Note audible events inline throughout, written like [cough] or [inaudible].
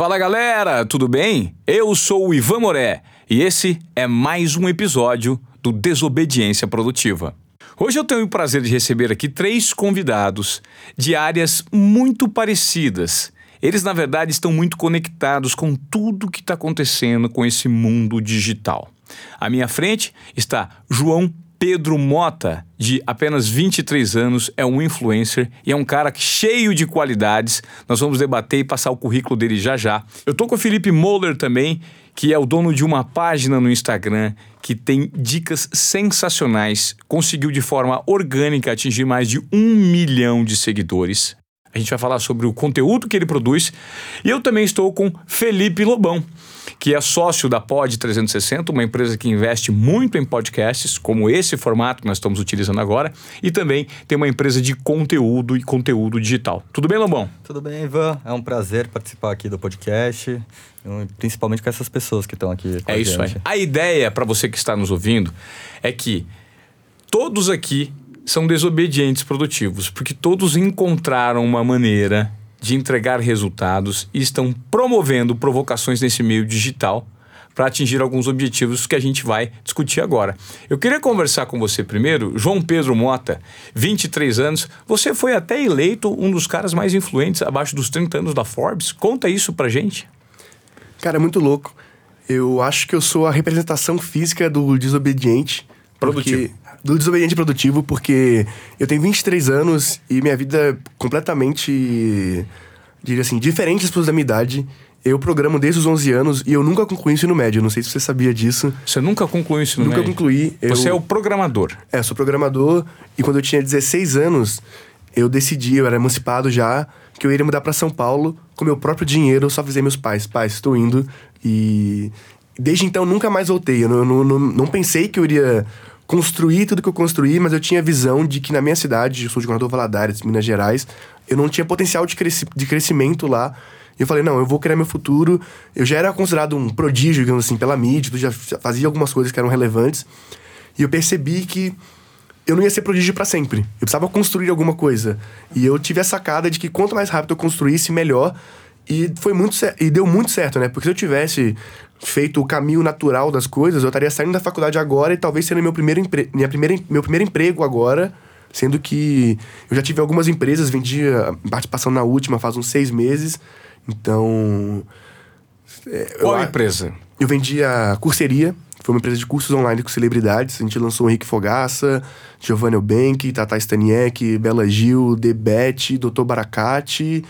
Fala galera, tudo bem? Eu sou o Ivan Moré e esse é mais um episódio do Desobediência Produtiva. Hoje eu tenho o prazer de receber aqui três convidados de áreas muito parecidas. Eles, na verdade, estão muito conectados com tudo que está acontecendo com esse mundo digital. À minha frente está João Pedro Mota, de apenas 23 anos, é um influencer e é um cara cheio de qualidades. Nós vamos debater e passar o currículo dele já já. Eu tô com o Felipe Moller também, que é o dono de uma página no Instagram que tem dicas sensacionais. Conseguiu de forma orgânica atingir mais de um milhão de seguidores. A gente vai falar sobre o conteúdo que ele produz. E eu também estou com Felipe Lobão que é sócio da Pod 360, uma empresa que investe muito em podcasts, como esse formato que nós estamos utilizando agora, e também tem uma empresa de conteúdo e conteúdo digital. Tudo bem, Lobão? Tudo bem, Ivan. É um prazer participar aqui do podcast, principalmente com essas pessoas que estão aqui É isso aí. A ideia, para você que está nos ouvindo, é que todos aqui são desobedientes produtivos, porque todos encontraram uma maneira de entregar resultados e estão promovendo provocações nesse meio digital para atingir alguns objetivos que a gente vai discutir agora. Eu queria conversar com você primeiro, João Pedro Mota, 23 anos. Você foi até eleito um dos caras mais influentes abaixo dos 30 anos da Forbes. Conta isso pra gente. Cara, é muito louco. Eu acho que eu sou a representação física do desobediente. Produtivo. Porque, do desobediente produtivo, porque eu tenho 23 anos e minha vida é completamente, diria assim, diferente das pessoas da minha idade. Eu programo desde os 11 anos e eu nunca concluí ensino médio. Não sei se você sabia disso. Você nunca concluiu ensino nunca médio? Nunca concluí. Você é o programador. É, sou programador. E quando eu tinha 16 anos, eu decidi, eu era emancipado já, que eu iria mudar para São Paulo com meu próprio dinheiro. Eu só avisei meus pais: pais, estou indo. E desde então nunca mais voltei. Eu não, não, não, não pensei que eu iria construir tudo que eu construí, mas eu tinha visão de que na minha cidade, eu sou de Governador Valadares, Minas Gerais, eu não tinha potencial de, cresci de crescimento lá. E eu falei, não, eu vou criar meu futuro. Eu já era considerado um prodígio, digamos assim, pela mídia, já fazia algumas coisas que eram relevantes. E eu percebi que eu não ia ser prodígio para sempre. Eu precisava construir alguma coisa. E eu tive a sacada de que quanto mais rápido eu construísse, melhor. E foi muito e deu muito certo, né? Porque se eu tivesse feito o caminho natural das coisas, eu estaria saindo da faculdade agora e talvez sendo meu primeiro, empre... Minha primeira... meu primeiro emprego agora. Sendo que eu já tive algumas empresas, vendia participação na última faz uns seis meses. Então. É, Qual eu, empresa? Eu vendia curseria. Foi uma empresa de cursos online com celebridades. A gente lançou Henrique Fogaça, Giovanni Eubank, Tata Staniek, Bela Gil, Debete, Doutor Baracate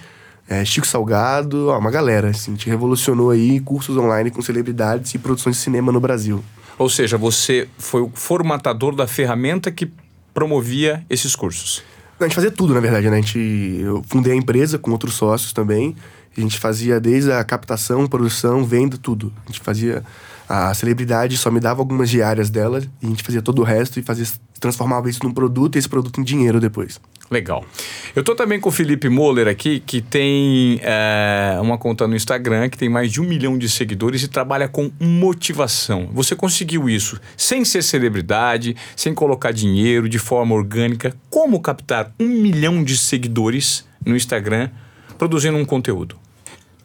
é, Chico Salgado, ó, uma galera. Assim, a gente revolucionou aí cursos online com celebridades e produções de cinema no Brasil. Ou seja, você foi o formatador da ferramenta que promovia esses cursos. A gente fazia tudo, na verdade, né? A gente, eu fundei a empresa com outros sócios também. A gente fazia desde a captação, produção, venda, tudo. A gente fazia... A celebridade só me dava algumas diárias dela e a gente fazia todo o resto e fazia, transformava isso num produto e esse produto em dinheiro depois. Legal. Eu tô também com o Felipe Moller aqui, que tem é, uma conta no Instagram, que tem mais de um milhão de seguidores e trabalha com motivação. Você conseguiu isso sem ser celebridade, sem colocar dinheiro, de forma orgânica. Como captar um milhão de seguidores no Instagram produzindo um conteúdo?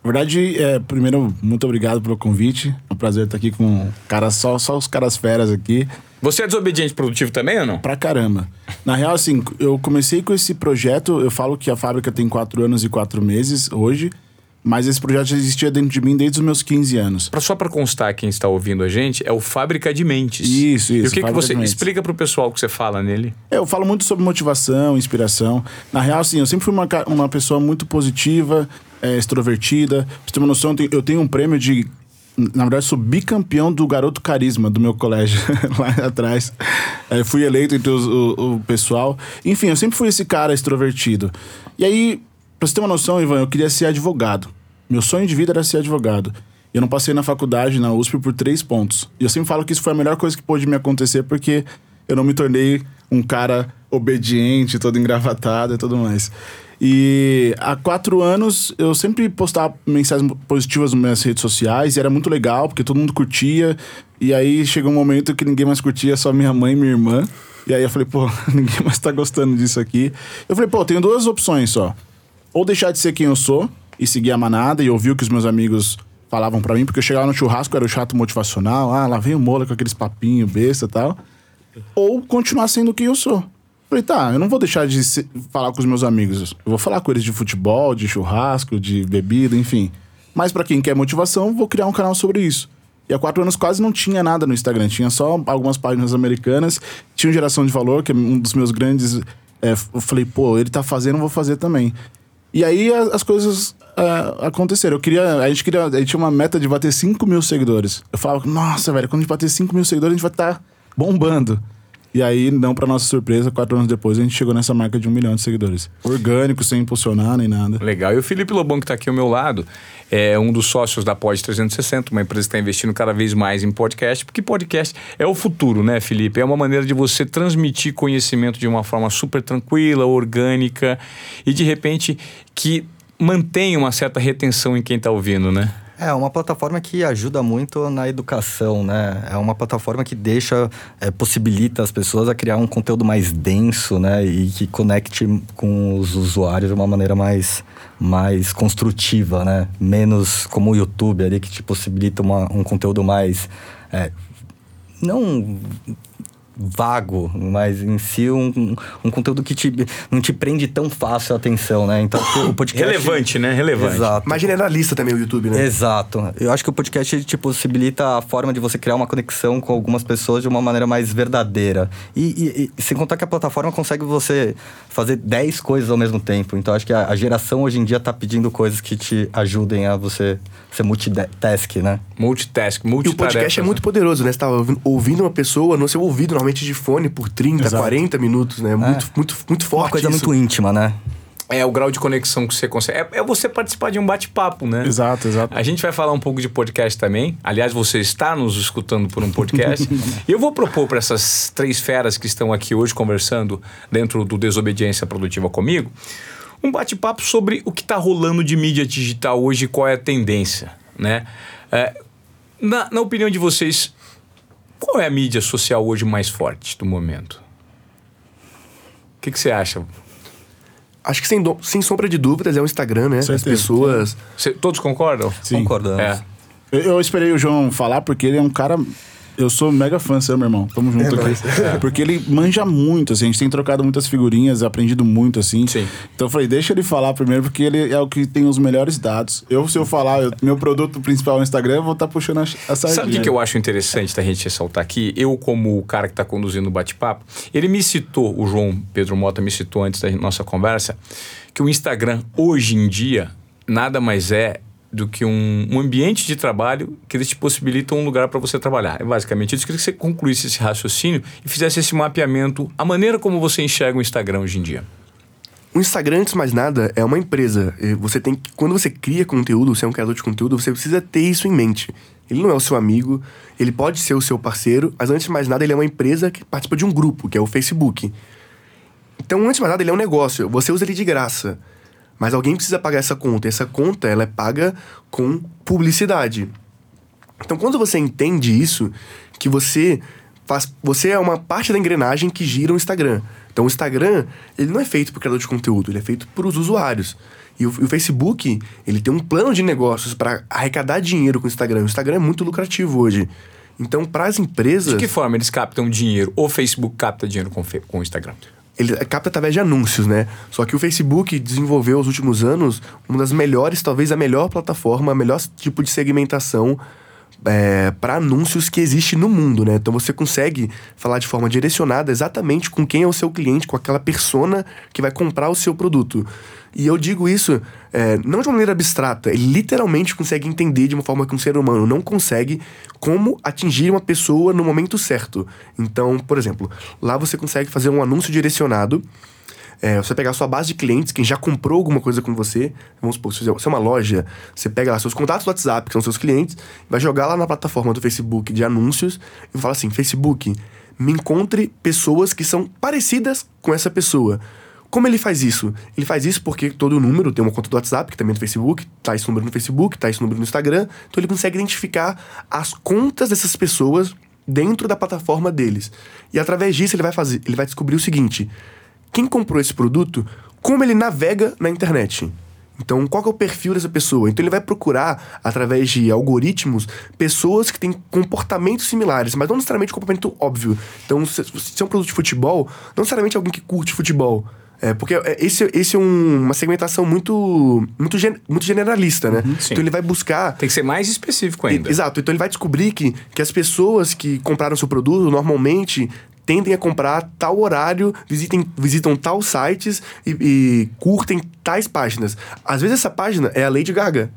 Na verdade, é, primeiro, muito obrigado pelo convite. É um prazer estar aqui com cara, só, só os caras feras aqui. Você é desobediente produtivo também ou não? Pra caramba. Na real, assim, eu comecei com esse projeto. Eu falo que a fábrica tem quatro anos e quatro meses hoje. Mas esse projeto já existia dentro de mim desde os meus 15 anos. Pra, só para constar quem está ouvindo a gente, é o Fábrica de Mentes. Isso, isso. E o que, que você explica pro pessoal o que você fala nele? É, eu falo muito sobre motivação, inspiração. Na real, assim, eu sempre fui uma, uma pessoa muito positiva, é, extrovertida. Pra você ter uma noção, eu tenho um prêmio de. Na verdade, sou bicampeão do Garoto Carisma do meu colégio, [laughs] lá atrás. É, fui eleito entre os, o, o pessoal. Enfim, eu sempre fui esse cara extrovertido. E aí, pra você ter uma noção, Ivan, eu queria ser advogado. Meu sonho de vida era ser advogado. Eu não passei na faculdade, na USP, por três pontos. E eu sempre falo que isso foi a melhor coisa que pôde me acontecer, porque eu não me tornei um cara obediente, todo engravatado e tudo mais. E há quatro anos eu sempre postava mensagens positivas nas minhas redes sociais e era muito legal, porque todo mundo curtia. E aí chegou um momento que ninguém mais curtia, só minha mãe e minha irmã. E aí eu falei, pô, [laughs] ninguém mais tá gostando disso aqui. Eu falei, pô, tenho duas opções só. Ou deixar de ser quem eu sou, e seguir a manada e ouvir o que os meus amigos falavam pra mim, porque eu chegava no churrasco, era o chato motivacional, ah, lá vem o Mola com aqueles papinhos, besta e tal. Ou continuar sendo quem eu sou. Falei, tá, eu não vou deixar de se- falar com os meus amigos. Eu vou falar com eles de futebol, de churrasco, de bebida, enfim. Mas pra quem quer motivação, vou criar um canal sobre isso. E há quatro anos quase não tinha nada no Instagram. Tinha só algumas páginas americanas. Tinha Geração de Valor, que é um dos meus grandes... é, eu falei, pô, ele tá fazendo, vou fazer também. E aí a- as coisas ah, aconteceram. Eu queria. A gente queria. A gente tinha uma meta de bater 5 mil seguidores. Eu falava, nossa, velho, quando a gente bater 5 mil seguidores, a gente vai estar bombando. E aí, não pra nossa surpresa, quatro anos depois, a gente chegou nessa marca de um milhão de seguidores. Orgânico, sem impulsionar nem nada. Legal. E o Felipe Lobão, que está aqui ao meu lado, é um dos sócios da Pod 360, uma empresa que está investindo cada vez mais em podcast, porque podcast é o futuro, né, Felipe? É uma maneira de você transmitir conhecimento de uma forma super tranquila, orgânica e, de repente, que mantém uma certa retenção em quem está ouvindo, né? É uma plataforma que ajuda muito na educação, né? É uma plataforma que deixa, é, possibilita as pessoas a criar um conteúdo mais denso, né? E que conecte com os usuários de uma maneira mais, mais construtiva, né? Menos como o YouTube ali, que te possibilita uma, um conteúdo mais... é, não vago, mas em si um, um, conteúdo que te, não te prende tão fácil a atenção, né? Então o podcast... Relevante, né? Relevante. Exato. Mais generalista também o YouTube, né? Exato. Eu acho que o podcast te possibilita a forma de você criar uma conexão com algumas pessoas de uma maneira mais verdadeira. E, e- e sem contar que a plataforma consegue você fazer 10 coisas ao mesmo tempo. Então acho que a, a geração hoje em dia tá pedindo coisas que te ajudem a você ser multitask, né? Multitask, E o podcast é muito poderoso, né? Você tá ouvindo- ouvindo uma pessoa no seu ouvido, normalmente de fone, por 30, Exato. 40 minutos, né? Muito, muito, muito forte Uma coisa isso. muito íntima, né? É o grau de conexão que você consegue. É, é você participar de um bate-papo, né? Exato, exato. A gente vai falar um pouco de podcast também. Aliás, você está nos escutando por um podcast. [laughs] e eu vou propor para essas três feras que estão aqui hoje conversando dentro do Desobediência Produtiva comigo, um bate-papo sobre o que está rolando de mídia digital hoje e qual é a tendência, né? É, na, na opinião de vocês, qual é a mídia social hoje mais forte do momento? O que, que você acha? Acho que sem, do- sem sombra de dúvidas é o Instagram, né? As Certeza. pessoas. Cê- todos concordam? Sim. Concordamos. É. Eu, eu esperei o João falar porque ele é um cara. Eu sou mega fã seu, meu irmão. Tamo junto aqui. [laughs] Porque ele manja muito, assim. A gente tem trocado muitas figurinhas, aprendido muito, assim. Sim. Então eu falei, deixa ele falar primeiro, porque ele é o que tem os melhores dados. Eu, se eu falar, eu- meu produto principal é o Instagram, eu vou estar puxando a, a sardinha. Sabe o que, que eu acho interessante da gente ressaltar aqui? Eu, como o cara que está conduzindo o bate-papo, ele me citou, o João Pedro Mota me citou antes da nossa conversa, que o Instagram, hoje em dia, nada mais é do que um, um ambiente de trabalho que eles te possibilitam um lugar para você trabalhar. É basicamente isso. Eu queria que você concluísse esse raciocínio e fizesse esse mapeamento, a maneira como você enxerga o Instagram hoje em dia. O Instagram, antes de mais nada, é uma empresa. Você tem que, quando você cria conteúdo, você é um criador de conteúdo, você precisa ter isso em mente. Ele não é o seu amigo, ele pode ser o seu parceiro, mas antes de mais nada, ele é uma empresa que participa de um grupo, que é o Facebook. Então, antes de mais nada, ele é um negócio. Você usa ele de graça. Mas alguém precisa pagar essa conta. E essa conta, ela é paga com publicidade. Então, quando você entende isso, que você faz, você é uma parte da engrenagem que gira o Instagram. Então, o Instagram, ele não é feito por criador de conteúdo, ele é feito por os usuários. E o, e o Facebook, ele tem um plano de negócios para arrecadar dinheiro com o Instagram. O Instagram é muito lucrativo hoje. Então, para as empresas, De que forma eles captam dinheiro? O Facebook capta dinheiro com, o com o Instagram? Ele capta através de anúncios, né? Só que o Facebook desenvolveu aos últimos anos uma das melhores, talvez a melhor plataforma, a melhor tipo de segmentação para anúncios que existe no mundo, né? Então você consegue falar de forma direcionada exatamente com quem é o seu cliente, com aquela persona que vai comprar o seu produto. E eu digo isso é, não de uma maneira abstrata, ele literalmente consegue entender de uma forma que um ser humano não consegue como atingir uma pessoa no momento certo. Então, por exemplo, lá você consegue fazer um anúncio direcionado é, você pegar a sua base de clientes, quem já comprou alguma coisa com você, vamos supor, se você é uma loja, você pega lá seus contatos do WhatsApp, que são seus clientes, vai jogar lá na plataforma do Facebook de anúncios e fala assim: Facebook, me encontre pessoas que são parecidas com essa pessoa. Como ele faz isso? Ele faz isso porque todo número tem uma conta do WhatsApp, que também é do Facebook, tá esse número no Facebook, tá esse número no Instagram, então ele consegue identificar as contas dessas pessoas dentro da plataforma deles. E através disso ele vai fazer, ele vai descobrir o seguinte: quem comprou esse produto, como ele navega na internet. Então, qual é o perfil dessa pessoa? Então, ele vai procurar, através de algoritmos, pessoas que têm comportamentos similares, mas não necessariamente comportamento óbvio. Então, se, se é um produto de futebol, não necessariamente alguém que curte futebol. É, porque é, esse, esse é um- uma segmentação muito, muito, gen- muito generalista, né? sim. então, ele vai buscar Tem que ser mais específico ainda. Exato. Então ele vai descobrir que, que as pessoas que compraram seu produto normalmente tendem a comprar tal horário, visitem, visitam tal sites e, e curtem tais páginas. Às vezes essa página é a Lady Gaga.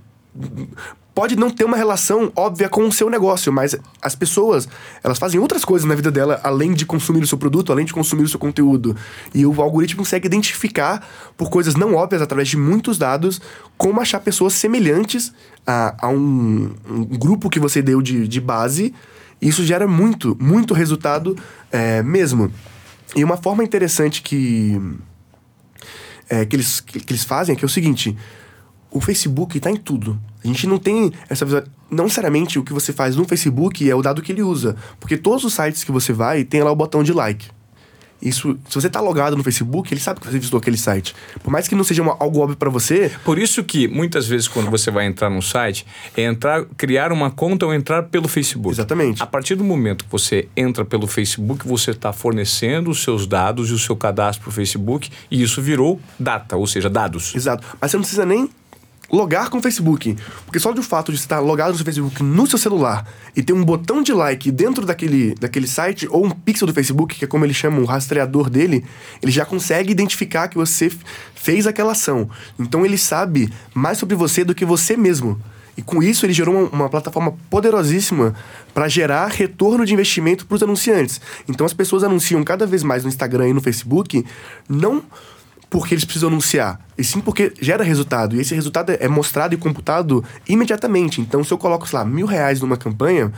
Pode não ter uma relação óbvia com o seu negócio, mas as pessoas, elas fazem outras coisas na vida dela além de consumir o seu produto, além de consumir o seu conteúdo. E o algoritmo consegue identificar por coisas não óbvias através de muitos dados como achar pessoas semelhantes a, a um, um grupo que você deu de, de base. E isso gera muito, muito resultado é, mesmo. E uma forma interessante que, é, que, eles, que, que eles fazem é que é o seguinte: o Facebook está em tudo. A gente não tem essa visão. Não necessariamente o que você faz no Facebook é o dado que ele usa. Porque todos os sites que você vai tem lá o botão de like. Isso, se você tá logado no Facebook, ele sabe que você visitou aquele site. Por mais que não seja uma- algo óbvio para você, Por isso que muitas vezes quando você vai entrar num site, é entrar, criar uma conta ou entrar pelo Facebook. Exatamente. A partir do momento que você entra pelo Facebook, você está fornecendo os seus dados e o seu cadastro para o Facebook e isso virou data, ou seja, dados. Exato. Mas você não precisa nem logar com o Facebook. Porque só do fato de estar logado no seu Facebook no seu celular e ter um botão de like dentro daquele, daquele site ou um pixel do Facebook, que é como ele chama o rastreador dele, ele já consegue identificar que você fez aquela ação. Então ele sabe mais sobre você do que você mesmo. E com isso ele gerou uma, uma plataforma poderosíssima para gerar retorno de investimento para os anunciantes. Então as pessoas anunciam cada vez mais no Instagram e no Facebook, não porque eles precisam anunciar, e sim porque gera resultado. E esse resultado é mostrado e computado imediatamente. Então, se eu coloco, sei lá, mil reais numa campanha,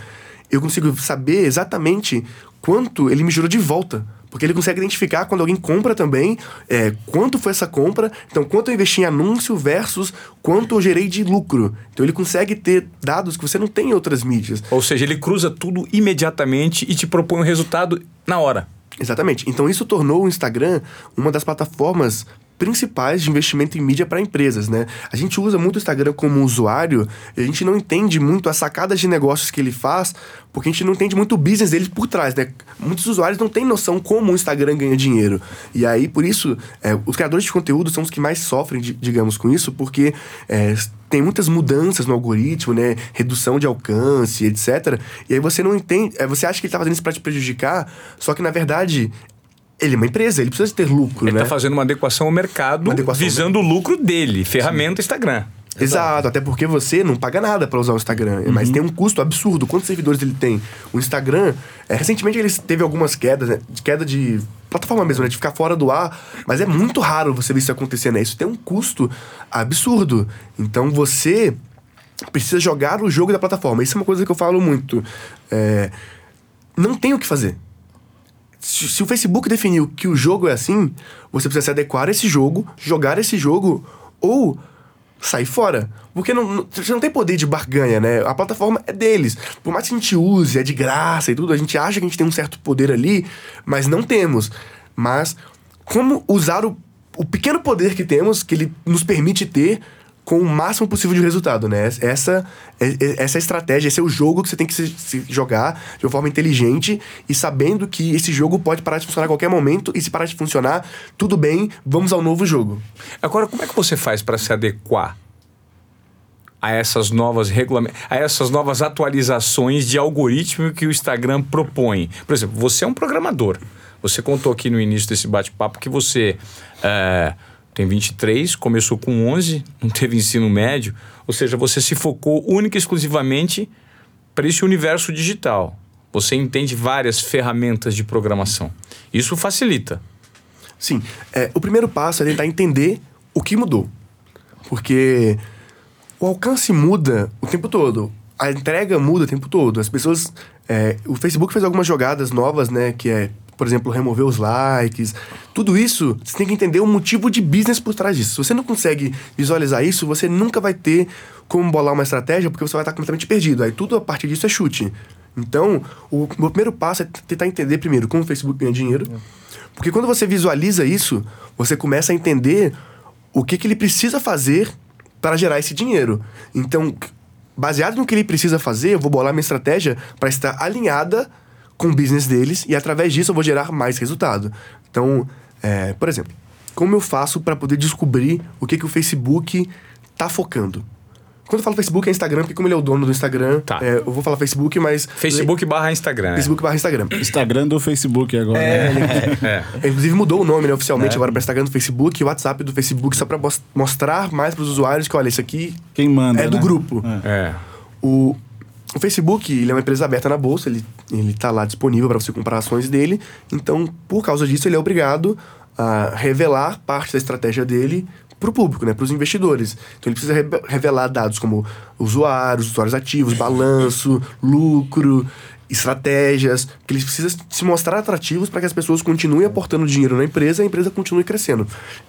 eu consigo saber exatamente quanto ele me gerou de volta. Porque ele consegue identificar quando alguém compra também, é, quanto foi essa compra, então quanto eu investi em anúncio versus quanto eu gerei de lucro. Então ele consegue ter dados que você não tem em outras mídias. Ou seja, ele cruza tudo imediatamente e te propõe um resultado na hora. Exatamente. Então isso tornou o Instagram uma das plataformas principais de investimento em mídia para empresas, né? A gente usa muito o Instagram como usuário e a gente não entende muito as sacadas de negócios que ele faz, porque a gente não entende muito o business dele por trás, né? Muitos usuários não têm noção como o Instagram ganha dinheiro. E aí, por isso, é, os criadores de conteúdo são os que mais sofrem, di- digamos, com isso, porque é, tem muitas mudanças no algoritmo, né? Redução de alcance, etc. E aí você não entende, é, você acha que ele tá fazendo isso para te prejudicar, só que na verdade ele é uma empresa, ele precisa ter lucro, Ele né? está fazendo uma adequação ao mercado, adequação ao visando o lucro dele, ferramenta Instagram. Exato, até porque você não paga nada para usar o Instagram, mas tem um custo absurdo. Quantos seguidores ele tem? O Instagram, é, recentemente ele teve algumas quedas, né? De queda de plataforma mesmo, né? De ficar fora do ar, mas é muito raro você ver isso acontecer, né? Isso tem um custo absurdo. Então você precisa jogar o jogo da plataforma. Isso é uma coisa que eu falo muito. É, não tem o que fazer. Se, se o Facebook definiu que o jogo é assim, você precisa se adequar a esse jogo, jogar esse jogo ou sair fora. Porque não, você não tem poder de barganha, né? A plataforma é deles. Por mais que a gente use, é de graça e tudo, a gente acha que a gente tem um certo poder ali, mas não temos. Mas como usar o, o pequeno poder que temos, que ele nos permite ter, com o máximo possível de resultado, né? Essa, é, é- essa é estratégia, esse é o jogo que você tem que se, se jogar de uma forma inteligente e sabendo que esse jogo pode parar de funcionar a qualquer momento e se parar de funcionar, tudo bem, vamos ao novo jogo. Agora, como é que você faz para se adequar a essas novas regulamentos, a essas novas atualizações de algoritmo que o Instagram propõe? Por exemplo, você é um programador. Você contou aqui no início desse bate-papo que você é, tem 23, começou com 11, não teve ensino médio, ou seja, você se focou única e exclusivamente para esse universo digital. Você entende várias ferramentas de programação. Isso facilita. Sim, é, o primeiro passo é tentar entender o que mudou. Porque o alcance muda o tempo todo. A entrega muda o tempo todo. As pessoas. é, o Facebook fez algumas jogadas novas, né? Que é, por exemplo, remover os likes. Tudo isso, você tem que entender o motivo de business por trás disso. Se você não consegue visualizar isso, você nunca vai ter como bolar uma estratégia, porque você vai estar completamente perdido. Aí tudo a partir disso é chute. Então, o meu primeiro passo é tentar entender primeiro como o Facebook ganha dinheiro. Porque quando você visualiza isso, você começa a entender o que, que ele precisa fazer para gerar esse dinheiro. Então, baseado no que ele precisa fazer, eu vou bolar minha estratégia para estar alinhada com o business deles e através disso eu vou gerar mais resultado. Então, é, por exemplo, como eu faço para poder descobrir o que, que o Facebook tá focando? Quando eu falo Facebook é Instagram, porque como ele é o dono do Instagram, Tá. é, eu vou falar Facebook, mas. Facebook barra Instagram. Facebook barra Instagram. Instagram do Facebook agora. né? É. [laughs] É, Inclusive mudou o nome, né, oficialmente, agora para Instagram do Facebook e o WhatsApp do Facebook, só para mostrar mais para os usuários que, olha, isso aqui Quem manda. é do né? grupo. É. O, o Facebook, ele é uma empresa aberta na bolsa, ele, ele tá lá disponível para você comprar ações dele. Então, por causa disso, ele é obrigado a revelar parte da estratégia dele para o público, né, para os investidores. Então, ele precisa re- revelar dados como usuários, usuários ativos, balanço, [laughs] lucro, estratégias, que ele precisa se mostrar atrativos para que as pessoas continuem aportando dinheiro na empresa e a empresa continue crescendo.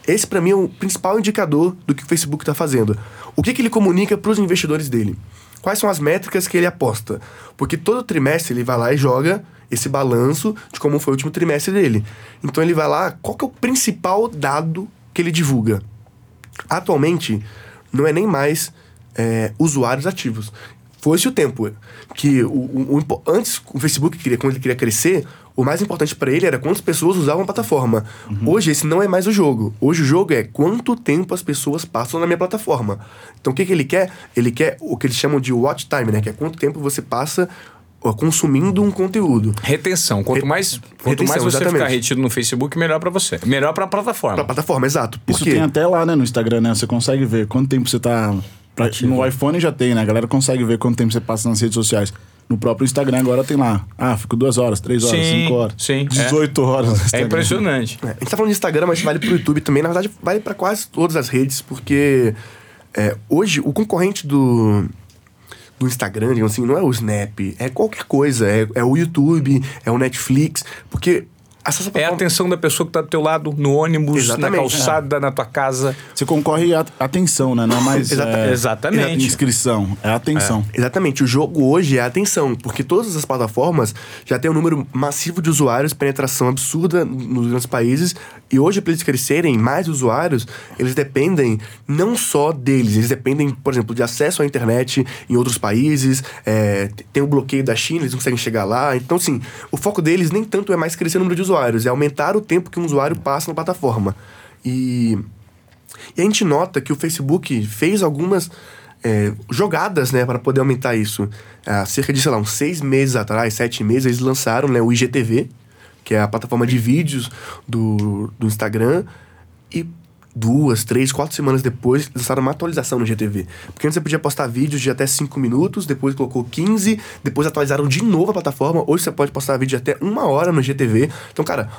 Esse, para mim, é o principal indicador do que o Facebook está fazendo. O que, que ele comunica para os investidores dele? Quais são as métricas que ele aposta? Porque todo trimestre ele vai lá e joga esse balanço de como foi o último trimestre dele. Então ele vai lá, qual que é o principal dado que ele divulga? Atualmente, não é nem mais é, usuários ativos. Foi-se o tempo que o, o- o antes o Facebook queria quando ele queria crescer, o mais importante para ele era quantas pessoas usavam a plataforma. Hoje esse não é mais o jogo. Hoje o jogo é quanto tempo as pessoas passam na minha plataforma. Então o que, que ele quer? Ele quer o que eles chamam de watch time, né? Que é quanto tempo você passa consumindo um conteúdo. Retenção. Quanto Re- mais, quanto retenção, mais você exatamente. ficar retido no Facebook, melhor pra você. Melhor pra plataforma. Pra plataforma, exato. Por Isso quê? tem até lá, né, no Instagram, né? Você consegue ver quanto tempo você tá. no iPhone já tem, né? A galera consegue ver quanto tempo você passa nas redes sociais. No próprio Instagram agora tem lá. Ah, fico duas horas, três horas, Sim, cinco horas. sim, é. 18 horas. no É Instagram. impressionante. É, a gente tá falando de Instagram, mas vale pro YouTube também. Na verdade, vale para quase todas as redes, porque é, hoje o concorrente do, do Instagram, digamos assim, não é o Snap, é qualquer coisa. É, é o YouTube, é o Netflix, porque É a atenção da pessoa que tá do teu lado, no ônibus, Exatamente. na calçada, na tua casa. Você concorre à atenção, né? Não é mais Exata- é, Exatamente. inscrição, é atenção. Exatamente, o jogo hoje é a atenção, porque todas as plataformas já têm um número massivo de usuários, penetração absurda nos grandes países, e hoje, para eles crescerem mais usuários, eles dependem não só deles, eles dependem, por exemplo, de acesso à internet em outros países, é, tem o bloqueio da China, eles não conseguem chegar lá. Então, assim, o foco deles nem tanto é mais crescer o número de usuários, é aumentar o tempo que um usuário passa na plataforma. E e a gente nota que o Facebook fez algumas é, jogadas, né, para poder aumentar isso. Há cerca de, sei lá, uns seis meses atrás, sete meses, eles lançaram né, o IGTV, que é a plataforma de vídeos do, do Instagram, e duas, três, quatro semanas depois lançaram uma atualização no IGTV. Porque antes você podia postar vídeos de até cinco minutos, depois colocou 15, depois atualizaram de novo a plataforma. Hoje você pode postar vídeo de até uma hora no IGTV. Então, cara,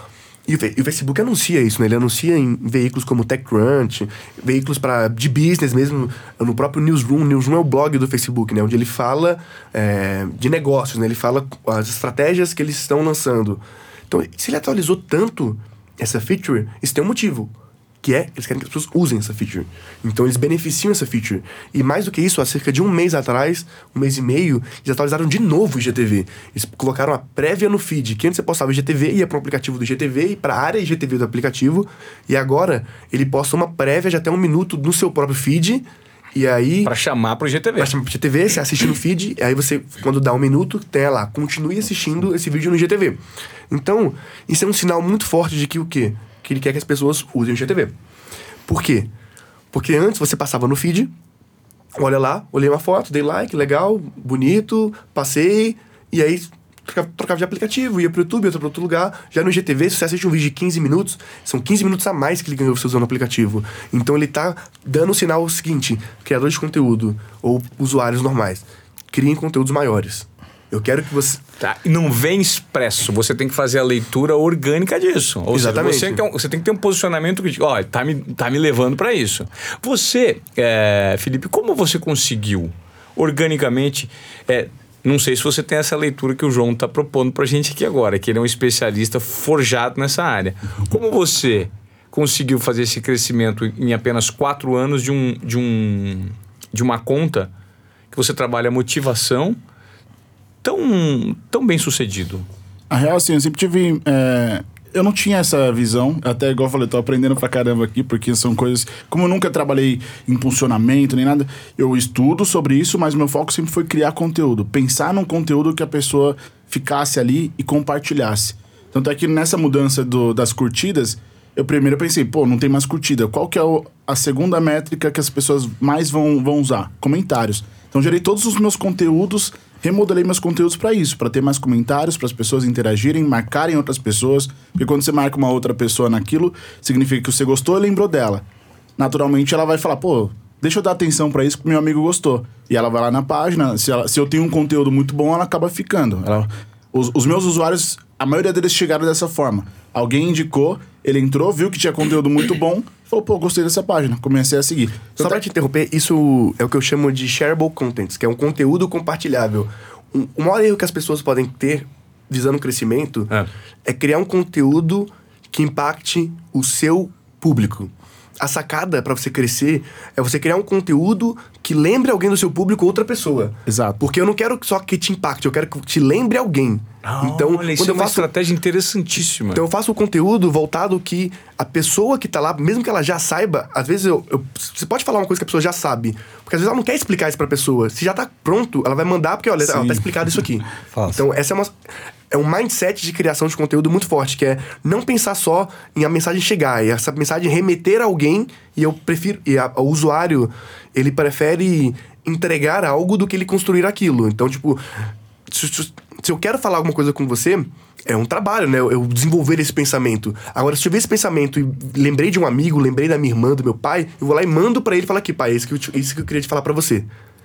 e o, e o Facebook anuncia isso, né? Ele anuncia em veículos como TechCrunch, veículos para de business mesmo, no próprio Newsroom. Newsroom é o blog do Facebook, né? Onde ele fala é, de negócios, né? Ele fala as estratégias que eles estão lançando. Então, se ele atualizou tanto essa feature, isso tem um motivo. Que é, eles querem que as pessoas usem essa feature. Então eles beneficiam essa feature. E mais do que isso, há cerca de um mês atrás, um mês e meio, eles atualizaram de novo o IGTV. Eles colocaram a prévia no feed, que antes você postava o IGTV, ia para o aplicativo do IGTV e para a área IGTV do aplicativo. E agora ele posta uma prévia de até um minuto no seu próprio feed. E aí. Pra chamar pro GTV. Vai chamar pro IGTV, você assiste no feed, aí você, quando dá um minuto, tem lá, continue assistindo esse vídeo no IGTV. Então, isso é um sinal muito forte de que o quê? Que ele quer que as pessoas usem o IGTV. Por quê? Porque antes você passava no feed, olha lá, olhei uma foto, dei like, legal, bonito, passei, e aí trocava, de aplicativo, ia pro YouTube, ia pra outro lugar. Já no IGTV, se você assiste um vídeo de 15 minutos, são 15 minutos a mais que ele ganhou você usando o aplicativo. Então ele tá dando o sinal seguinte: criadores de conteúdo ou usuários normais, criem conteúdos maiores. Eu quero que você. Tá, não vem expresso, você tem que fazer a leitura orgânica disso. Ou Exatamente. seja, você, tem, você tem que ter um posicionamento que, ó, tá me, tá me levando para isso. Você, é, Felipe, como você conseguiu organicamente. é, não sei se você tem essa leitura que o João está propondo para a gente aqui agora, que ele é um especialista forjado nessa área. Como você conseguiu fazer esse crescimento em apenas quatro anos de, um, de, um, de uma conta que você trabalha motivação tão, tão bem sucedido? A real, assim, eu sempre tive. é, eu não tinha essa visão. Até igual eu falei, tô aprendendo pra caramba aqui, porque são coisas. Como eu nunca trabalhei em funcionamento nem nada, eu estudo sobre isso, mas meu foco sempre foi criar conteúdo. Pensar num conteúdo que a pessoa ficasse ali e compartilhasse. Tanto é que nessa mudança do, das curtidas, eu primeiro pensei, pô, não tem mais curtida. Qual que é o, a segunda métrica que as pessoas mais vão, vão usar? Comentários. Então gerei todos os meus conteúdos, remodelei meus conteúdos para isso, para ter mais comentários, para as pessoas interagirem, marcarem outras pessoas, porque quando você marca uma outra pessoa naquilo, significa que você gostou e lembrou dela. Naturalmente ela vai falar, pô, deixa eu dar atenção para isso que meu amigo gostou. E ela vai lá na página, se, ela, se eu tenho um conteúdo muito bom, ela acaba ficando. Ela, os, os meus usuários, a maioria deles chegaram dessa forma. Alguém indicou, ele entrou, viu que tinha conteúdo muito bom, falou, pô, gostei dessa página, comecei a seguir. Só pra te interromper, isso é o que eu chamo de shareable contents, que é um conteúdo compartilhável. Um, o maior erro que as pessoas podem ter visando o crescimento É. é criar um conteúdo que impacte o seu público. A sacada para você crescer é você criar um conteúdo que lembre alguém do seu público ou outra pessoa. Exato. Porque eu não quero só que te impacte, eu quero que te lembre alguém. Então, Olha, isso quando é eu uma faço estratégia interessantíssima. então eu faço o conteúdo voltado que a pessoa que tá lá, mesmo que ela já saiba, às vezes eu, eu- você pode falar uma coisa que a pessoa já sabe, porque às vezes ela não quer explicar isso pra pessoa. Se já tá pronto, ela vai mandar porque olha, ó, tá explicado isso aqui. [laughs] Então essa é uma é um mindset de criação de conteúdo muito forte, que é não pensar só em a mensagem chegar, e essa mensagem remeter a alguém, e eu prefiro e a- o usuário, ele prefere entregar algo do que ele construir aquilo. Então, tipo, se, eu quero falar alguma coisa com você, é um trabalho, né? Eu, desenvolver esse pensamento. Agora, se eu ver esse pensamento e lembrei de um amigo, lembrei da minha irmã, do meu pai, eu vou lá e mando pra ele e falo aqui, pai, isso que eu, te- isso que eu queria te falar pra você.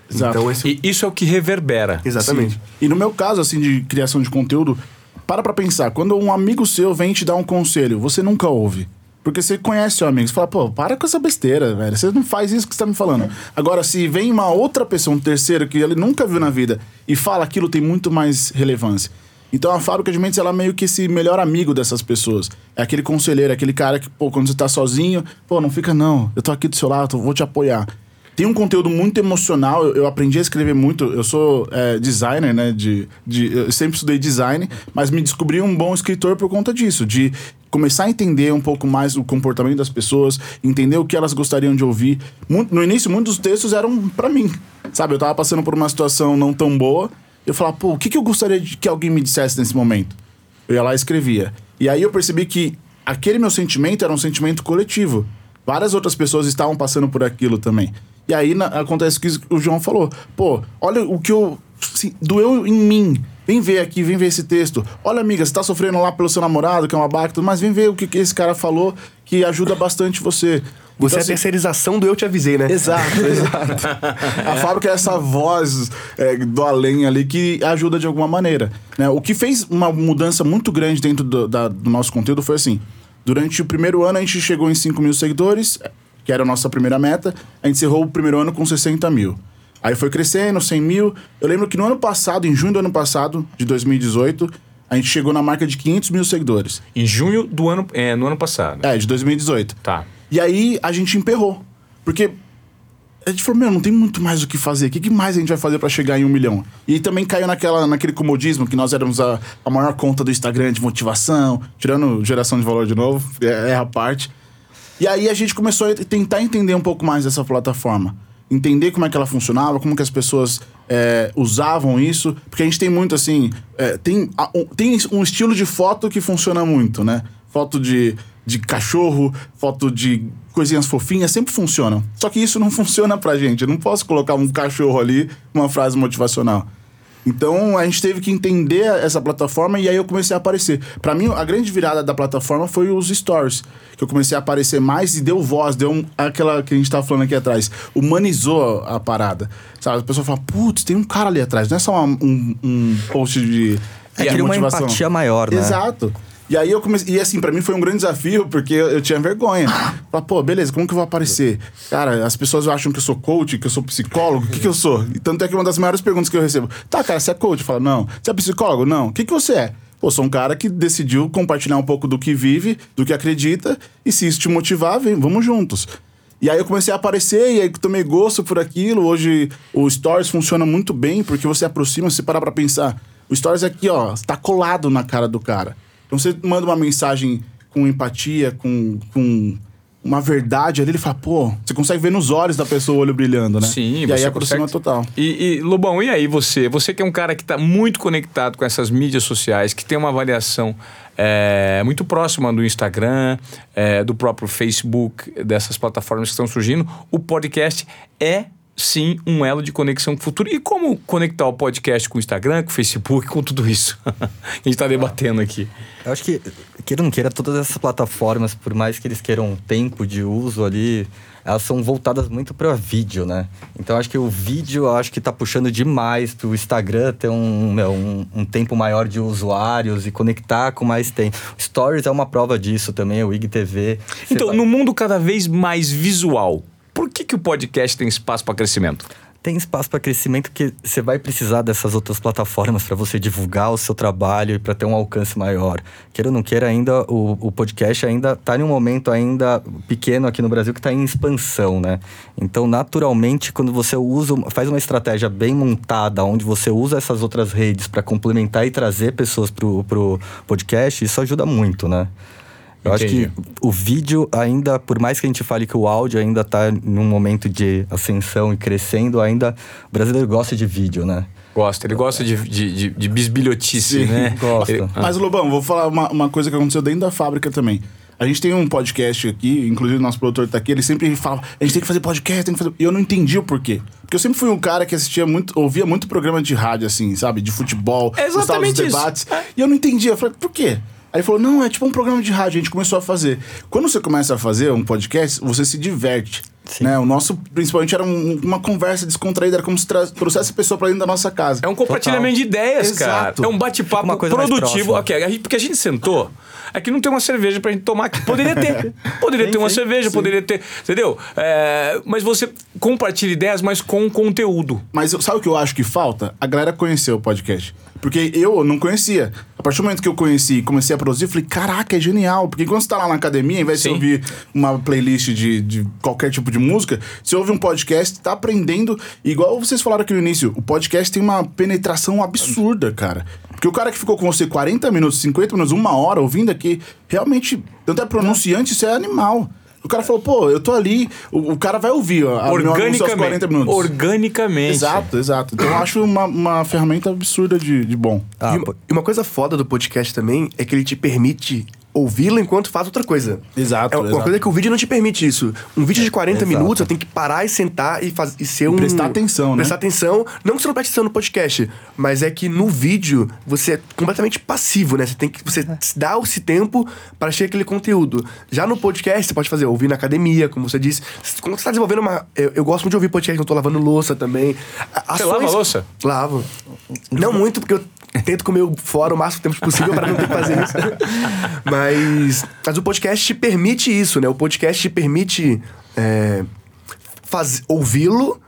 Exato. Então, esse... E isso é o que reverbera. Exatamente. Sim. E no meu caso, assim, de criação de conteúdo, para pra pensar. Quando um amigo seu vem te dar um conselho, você nunca ouve. Porque você conhece seu amigo. Você fala, pô, para com essa besteira, velho. Você não faz isso que você tá me falando. Agora, se vem uma outra pessoa, um terceiro, que ele nunca viu na vida, e fala aquilo, tem muito mais relevância. Então a fábrica de mentes, ela é meio que esse melhor amigo dessas pessoas. É aquele conselheiro, é aquele cara que, pô, quando você tá sozinho, pô, não fica não. Eu tô aqui do seu lado, vou te apoiar. Tem um conteúdo muito emocional, eu, eu aprendi a escrever muito. Eu sou é, designer, né? De, de, eu sempre estudei design, mas me descobri um bom escritor por conta disso, de começar a entender um pouco mais o comportamento das pessoas, entender o que elas gostariam de ouvir. Muito- no início, muitos textos eram pra mim, sabe? Eu tava passando por uma situação não tão boa, eu falava, pô, o que, que eu gostaria de que alguém me dissesse nesse momento? Eu ia lá e escrevia. E aí eu percebi que aquele meu sentimento era um sentimento coletivo. Várias outras pessoas estavam passando por aquilo também. E aí na- acontece o que o João falou. Pô, olha o que eu. assim, doeu em mim. Vem ver aqui, vem ver esse texto. Olha, amiga, você tá sofrendo lá pelo seu namorado, que é uma baca, mas vem ver o que, que esse cara falou que ajuda bastante você. Você Então, é a assim, terceirização do eu te avisei, né? Exato, [laughs] exato. A fábrica é essa voz é, do além ali que ajuda de alguma maneira. Né? O que fez uma mudança muito grande dentro do, da- do nosso conteúdo foi assim: durante o primeiro ano a gente chegou em 5 mil seguidores, que era a nossa primeira meta, a gente encerrou o primeiro ano com 60 mil. Aí foi crescendo, 100 mil. Eu lembro que no ano passado, em junho do ano passado, de 2018, a gente chegou na marca de 500 mil seguidores. Em junho do ano, é, no ano passado. É, de 2018. Tá. E aí a gente emperrou. Porque a gente falou, meu, não tem muito mais o que fazer. O que, mais a gente vai fazer pra chegar em um milhão? E também caiu naquela, naquele comodismo que nós éramos a, a maior conta do Instagram de motivação, tirando geração de valor de novo, é, é a parte. E aí a gente começou a tentar entender um pouco mais dessa plataforma. Entender como é que ela funcionava, como que as pessoas é, usavam isso. Porque a gente tem muito assim. é, tem, a- um, tem um estilo de foto que funciona muito, né? Foto de, de cachorro, foto de coisinhas fofinhas, sempre funcionam. Só que isso não [laughs] funciona pra gente. Eu não posso colocar um cachorro ali uma frase motivacional. Então a gente teve que entender essa plataforma e aí eu comecei a aparecer. Pra mim, a grande virada da plataforma foi os stories. Que eu comecei a aparecer mais e deu voz, deu um- aquela que a gente tava falando aqui atrás. Humanizou a parada. Sabe? A pessoa fala, putz, tem um cara ali atrás. Não é só uma- um, um post de. É, cria uma empatia maior, né? Exato. E aí eu comecei. E assim, pra mim foi um grande desafio, porque eu, eu tinha vergonha. [laughs] Falar, pô, beleza, como que eu vou aparecer? Cara, as pessoas acham que eu sou coach, que eu sou psicólogo, o que, que eu sou? E tanto é que uma das maiores perguntas que eu recebo: tá, cara, você é coach? Fala, não. Você é psicólogo? Não. O que, que você é? Pô, sou um cara que decidiu compartilhar um pouco do que vive, do que acredita, e se isso te motivar, vem, vamos juntos. E aí eu comecei a aparecer e aí tomei gosto por aquilo. Hoje o Stories funciona muito bem porque você aproxima, você para pra pensar. O Stories aqui, ó, tá colado na cara do cara. Então você manda uma mensagem com empatia, com, com uma verdade ali, ele fala, pô, você consegue ver nos olhos da pessoa o olho brilhando, né? Sim, e aí aproxima consegue- total. E, e, Lobão, e aí você? Você que é um cara que está muito conectado com essas mídias sociais, que tem uma avaliação é, muito próxima do Instagram, é, do próprio Facebook, dessas plataformas que estão surgindo, o podcast é sim um elo de conexão com o futuro. E como conectar o podcast com o Instagram, com o Facebook, com tudo isso? [laughs] a gente está debatendo aqui. Eu acho que, queira ou não queira, todas essas plataformas, por mais que eles queiram um tempo de uso ali, elas são voltadas muito para vídeo, né? Então acho que o vídeo, acho que tá puxando demais pro Instagram ter um, meu, um, um tempo maior de usuários e conectar com mais tempo. Stories é uma prova disso também, o IGTV. Então, vai- no mundo cada vez mais visual, por que, que o podcast tem espaço para crescimento? tem espaço para crescimento porque você vai precisar dessas outras plataformas para você divulgar o seu trabalho e para ter um alcance maior. Queira ou não queira, ainda o, o podcast ainda está em um momento ainda pequeno aqui no Brasil que está em expansão, né? Então, naturalmente, quando você usa, faz uma estratégia bem montada, onde você usa essas outras redes para complementar e trazer pessoas pro, pro podcast, isso ajuda muito, né? Eu acho Entendi. que o vídeo ainda, por mais que a gente fale que o áudio ainda está num momento de ascensão e crescendo, ainda o brasileiro gosta de vídeo, né? Gosta, ele gosta de, de, de, de bisbilhotice, Sim, né? [laughs] gosta. Ele- Mas, Lobão, vou falar uma, uma coisa que aconteceu dentro da fábrica também. A gente tem um podcast aqui, inclusive o nosso produtor tá aqui, ele sempre fala, a gente tem que fazer podcast, tem que fazer... E eu não entendi o porquê. Porque eu sempre fui um cara que assistia muito, ouvia muito programa de rádio, assim, sabe? De futebol, É gostava exatamente dos isso. debates. E eu não entendia, eu falei, por quê? Aí ele falou, não, é tipo um programa de rádio, a gente começou a fazer. Quando você começa a fazer um podcast, você se diverte. Sim. Né? O nosso, principalmente, era um- uma conversa descontraída, era como se trouxesse a pessoa pra dentro da nossa casa. É um compartilhamento de ideias, cara. Exato. É um bate-papo Fica uma coisa mais produtivo. Ok, a gente- porque a gente sentou. Aqui não tem uma cerveja pra gente tomar. aqui. Poderia ter. [laughs] Poderia Sim, ter uma sim, cerveja, poderia ter. Entendeu? É, mas você compartilha ideias, mas com conteúdo. Mas eu- sabe o que eu acho que falta? A galera conhecer o podcast. Porque eu não conhecia. A partir do momento que eu conheci e comecei a produzir, eu falei, caraca, é genial. Porque quando você tá lá na academia, ao invés de ouvir uma playlist de, de qualquer tipo de música, você ouve um podcast, tá aprendendo. Igual vocês falaram aqui no início, o podcast tem uma penetração absurda, cara. Porque o cara que ficou com você 40 minutos, 50 minutos, uma hora ouvindo aqui, realmente, tanto é pronunciante, isso é animal. O cara falou, pô, eu tô ali, o, o cara vai ouvir ó, a- aos 40 Organicamente. minutos. Organicamente. Exato, exato. Então eu acho uma, uma ferramenta absurda de, de bom. Ah, e, uma, e uma coisa foda do podcast também é que ele te permite ouvi-lo enquanto faz outra coisa. Exato, É uma exato. coisa que o vídeo não te permite isso. Um vídeo de 40 Exato. minutos, eu tenho que parar e sentar e, faz, e ser um... prestar atenção, né? Prestar atenção. Não que você não preste atenção no podcast, mas é que no vídeo você é completamente passivo, né? Você tem que... Você dá esse tempo para achar aquele conteúdo. Já no podcast, você pode fazer ouvir na academia, como você disse. Quando você tá desenvolvendo uma... Eu, eu gosto muito de ouvir podcast, eu tô lavando louça também. A- Você lava a louça? Lavo. Não muito, porque eu tento comer fora o máximo tempo possível para não ter que fazer isso. [laughs] mas, mas o podcast te permite isso, né? O podcast te permite é, ouvi-lo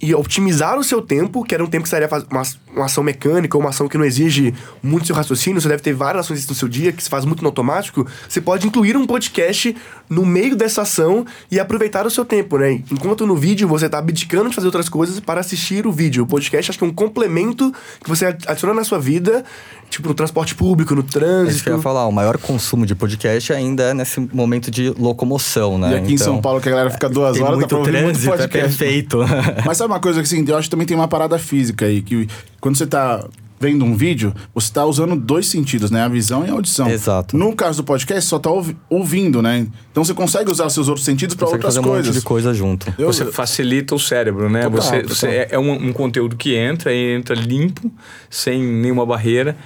e otimizar o seu tempo, que era um tempo que você fazer uma, uma ação mecânica ou uma ação que não exige muito seu raciocínio, você deve ter várias ações no seu dia, que se faz muito no automático, você pode incluir um podcast no meio dessa ação e aproveitar o seu tempo, né? Enquanto no vídeo você tá abdicando de fazer outras coisas para assistir o vídeo. O podcast acho que é um complemento que você adiciona na sua vida, tipo no transporte público, no É isso que eu trânsito. ia falar, o maior consumo de podcast ainda é nesse momento de locomoção, né? E aqui em São Paulo, que a galera fica duas horas, muito tá pra ouvir muito trânsito, é podcast. perfeito. Mas sabe uma coisa que assim, eu acho que também tem uma parada física aí, que quando você tá vendo um vídeo, você tá usando dois sentidos, né? A visão e a audição. Exato. No caso do podcast, você só tá ouvi- ouvindo, né? Então você consegue usar seus outros sentidos Consegue outras fazer um coisas. monte de coisa junto. Eu- Você facilita o cérebro, né? Total, você, total. você é, é um, um conteúdo que entra e entra limpo, sem nenhuma barreira.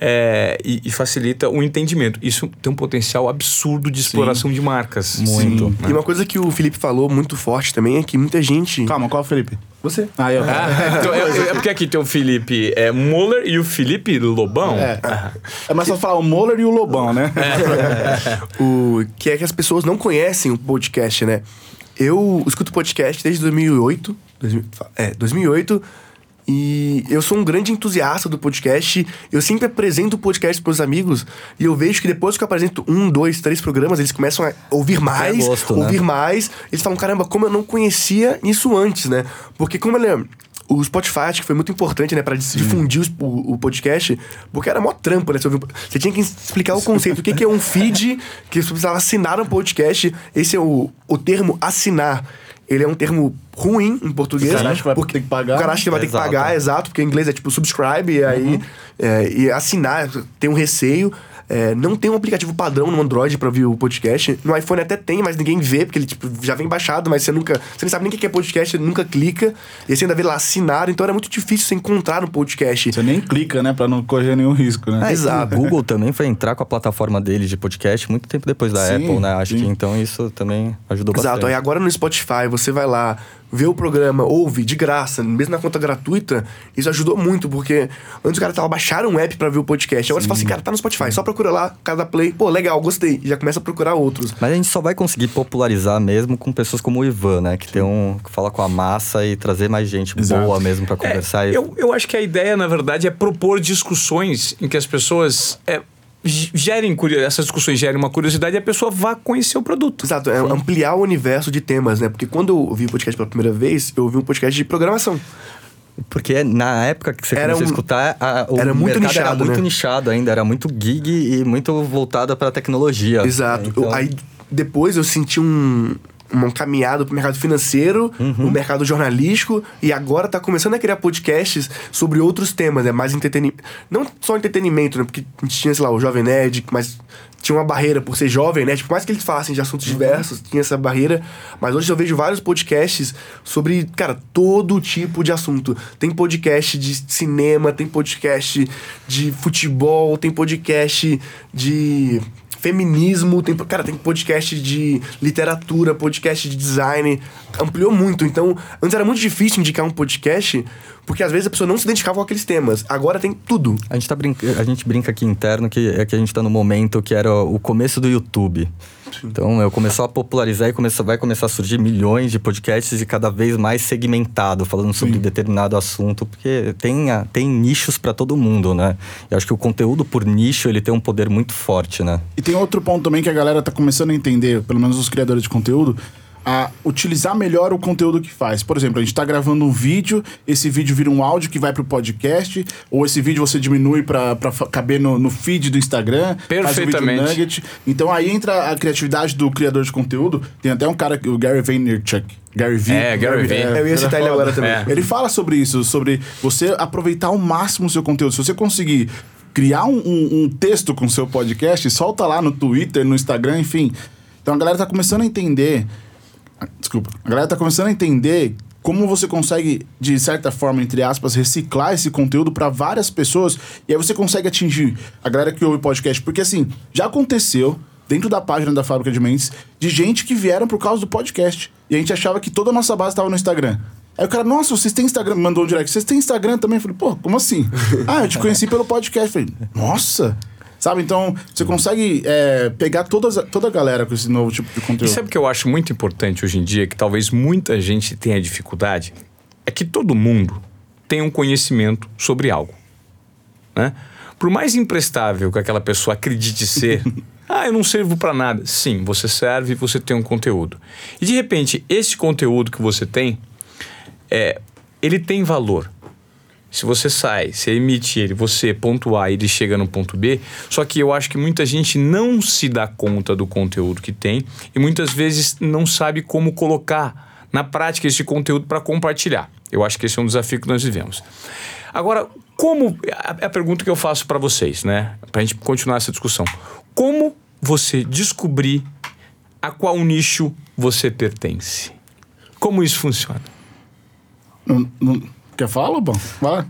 é, e, e facilita o entendimento. Isso tem um potencial absurdo de exploração de marcas. Muito. E uma coisa que o Felipe falou muito forte também é que muita gente. Calma, qual é o Felipe? Você. Ah, eu. [laughs] Ah, então, é, é porque aqui tem o Felipe é, Moller e o Felipe Lobão. É. É mais só falar o Moller e o Lobão, né? [laughs] o que é que as pessoas não conhecem o podcast, né? Eu escuto podcast desde 2008, 2000, é, 2008, e eu sou um grande entusiasta do podcast. Eu sempre apresento o podcast para os amigos e eu vejo que depois que eu apresento um, dois, três programas, eles começam a ouvir mais, gosto, né? ouvir mais. Eles falam, caramba, como eu não conhecia isso antes, né? Porque como ele é o Spotify acho que foi muito importante, né, pra dis- difundir o, o podcast, porque era mó trampo, né? Você, ouvir um- você tinha que explicar o conceito. o que, que é um feed, que você precisava assinar um podcast. Esse é o, o termo assinar. Ele é um termo ruim em português. O cara acha que vai porque- ter que pagar. O cara acha que vai ter que Exato. pagar, exato, porque em inglês é tipo subscribe, e aí é, e assinar, tem um receio. É, não tem um aplicativo padrão no Android pra ouvir o podcast. No iPhone até tem, mas ninguém vê, porque ele tipo, já vem baixado, mas você nunca. Você nem sabe nem o que é podcast, nunca clica. E você ainda vê lá assinar, então era muito difícil você encontrar no podcast. Você nem clica, né? Pra não correr nenhum risco, né? É, Exato. O Google também foi entrar com a plataforma dele de podcast muito tempo depois da Sim, Apple, né? Acho sim. que então isso também ajudou Exato. bastante. Aí agora no Spotify você vai lá, vê o programa, ouve de graça, mesmo na conta gratuita, isso ajudou muito, porque antes o cara tava baixando um app pra ver o podcast. Agora você fala assim, cara, tá no Spotify, só procura lá, cada play, pô, legal, gostei. E já começa a procurar outros. Mas a gente só vai conseguir popularizar mesmo com pessoas como o Ivan, né? Que tem um. que fala com a massa e trazer mais gente Exato. boa mesmo pra conversar. e- eu, eu acho que a ideia, na verdade, é propor discussões em que as pessoas é, gerem essas discussões gerem uma curiosidade e a pessoa vá conhecer o produto. Exato, é ampliar o universo de temas, né? Porque quando eu ouvi o podcast pela primeira vez, eu ouvi um podcast de programação. Porque na época que você Era começou a um- escutar, a- o era muito mercado era nichado, muito né? nichado ainda, era muito gig e muito voltada pra tecnologia. Exato. Então, Eu- aí depois eu senti um uma caminhada pro mercado financeiro, Uhum. o mercado jornalístico, e agora tá começando a criar podcasts sobre outros temas, né? Mais entretenimento. Não só entretenimento, né? Porque a gente tinha, sei lá, o Jovem Nerd, mas tinha uma barreira por ser jovem, né? Tipo, por mais que eles falassem de assuntos Uhum. diversos, tinha essa barreira. Mas hoje eu vejo vários podcasts sobre, cara, todo tipo de assunto. Tem podcast de cinema, tem podcast de futebol, tem podcast de feminismo, tem, cara, tem podcast de literatura, podcast de design, ampliou muito. Então, antes era muito difícil indicar um podcast, porque às vezes a pessoa não se identificava com aqueles temas. Agora tem tudo. A gente, tá brinca... a gente brinca aqui interno que é que a gente tá no momento que era o começo do YouTube. Então, eu começou a popularizar e começou, vai começar a surgir milhões de podcasts e cada vez mais segmentado, falando sobre determinado assunto, porque tem, a- tem nichos para todo mundo, né? Eu acho que o conteúdo por nicho, ele tem um poder muito forte, né? E tem outro ponto também que a galera tá começando a entender, pelo menos os criadores de conteúdo, a utilizar melhor o conteúdo que faz. Por exemplo, a gente tá gravando um vídeo, esse vídeo vira um áudio que vai pro podcast, ou esse vídeo você diminui fa- caber no, no feed do Instagram. Faz um Perfeitamente. vídeo nugget. Então aí entra a criatividade do criador de conteúdo. Tem até um cara, o Gary Vaynerchuk. Gary V. É, Gary V. Eu ia citar ele agora também. É. Ele fala sobre isso, sobre você aproveitar ao máximo o seu conteúdo. Se você conseguir criar um, um- um texto com o seu podcast, solta lá no Twitter, no Instagram, enfim. Então a galera tá começando a entender. Desculpa. A galera tá começando a entender como você consegue, de certa forma, entre aspas, reciclar esse conteúdo para várias pessoas. E aí você consegue atingir a galera que ouve podcast. Porque assim, já aconteceu dentro da página da Fábrica de Mentes de gente que vieram por causa do podcast. E a gente achava que toda a nossa base estava no Instagram. Aí o cara, nossa, vocês têm Instagram? Mandou um direct. Vocês têm Instagram também? Eu falei, pô, como assim? [laughs] ah, eu te conheci pelo podcast. Eu falei, nossa! Sabe? Então, você consegue é, pegar todas, toda a galera com esse novo tipo de E conteúdo. sabe o que eu acho muito importante hoje em dia, que talvez muita gente tenha dificuldade? É que todo mundo tem um conhecimento sobre algo. Né? Por mais imprestável que aquela pessoa acredite ser, [laughs] ah, eu não sirvo para nada. Sim, você serve, você tem um conteúdo. E de repente, esse conteúdo que você tem, é, ele tem valor. Se você sai, você emite ele, você pontuar e ele chega no ponto B, só que eu acho que muita gente não se dá conta do conteúdo que tem e muitas vezes não sabe como colocar na prática esse conteúdo para compartilhar. Eu acho que esse é um desafio que nós vivemos. Agora, como é a pergunta que eu faço para vocês, né? Para a gente continuar essa discussão. Como você descobrir a qual nicho você pertence? Como isso funciona? Não- não- quer falar, Lobão? Vai.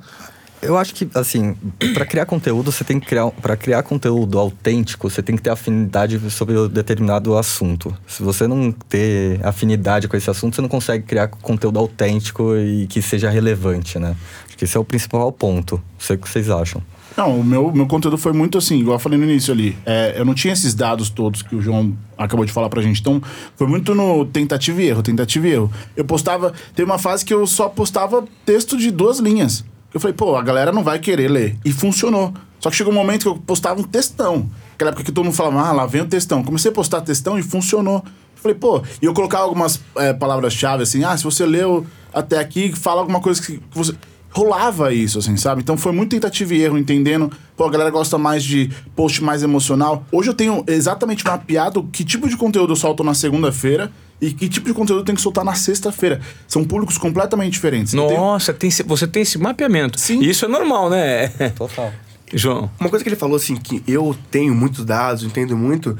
Eu acho que, assim, para criar conteúdo, você tem que criar. para criar conteúdo autêntico, você tem que ter afinidade sobre um determinado assunto. Se você não ter afinidade com esse assunto, você não consegue criar conteúdo autêntico e que seja relevante, né? Acho que esse é o principal ponto. Não sei o que vocês acham. Não, o meu, meu conteúdo foi muito assim, igual eu falei no início ali. É, eu não tinha esses dados todos que o João acabou de falar pra gente. Então, foi muito no tentativa e erro, tentativa e erro. Eu postava. Teve uma fase que eu só postava texto de duas linhas. Eu falei, pô, a galera não vai querer ler. E funcionou. Só que chegou um momento que eu postava um textão. Aquela época que todo mundo falava, ah, lá vem o textão. Comecei a postar textão e funcionou. Eu falei, pô, e eu colocava algumas é, palavras-chave assim, ah, se você leu até aqui, fala alguma coisa que você. Rolava isso, assim, sabe? Então foi muito tentativa e erro, entendendo. Pô, a galera gosta mais de post mais emocional. Hoje eu tenho exatamente mapeado que tipo de conteúdo eu solto na segunda-feira e que tipo de conteúdo eu tenho que soltar na sexta-feira. São públicos completamente diferentes. Nossa, tem você tem esse mapeamento. Sim. E Isso é normal, né? [laughs] Total. João. Uma coisa que ele falou assim, que eu tenho muitos dados, entendo muito,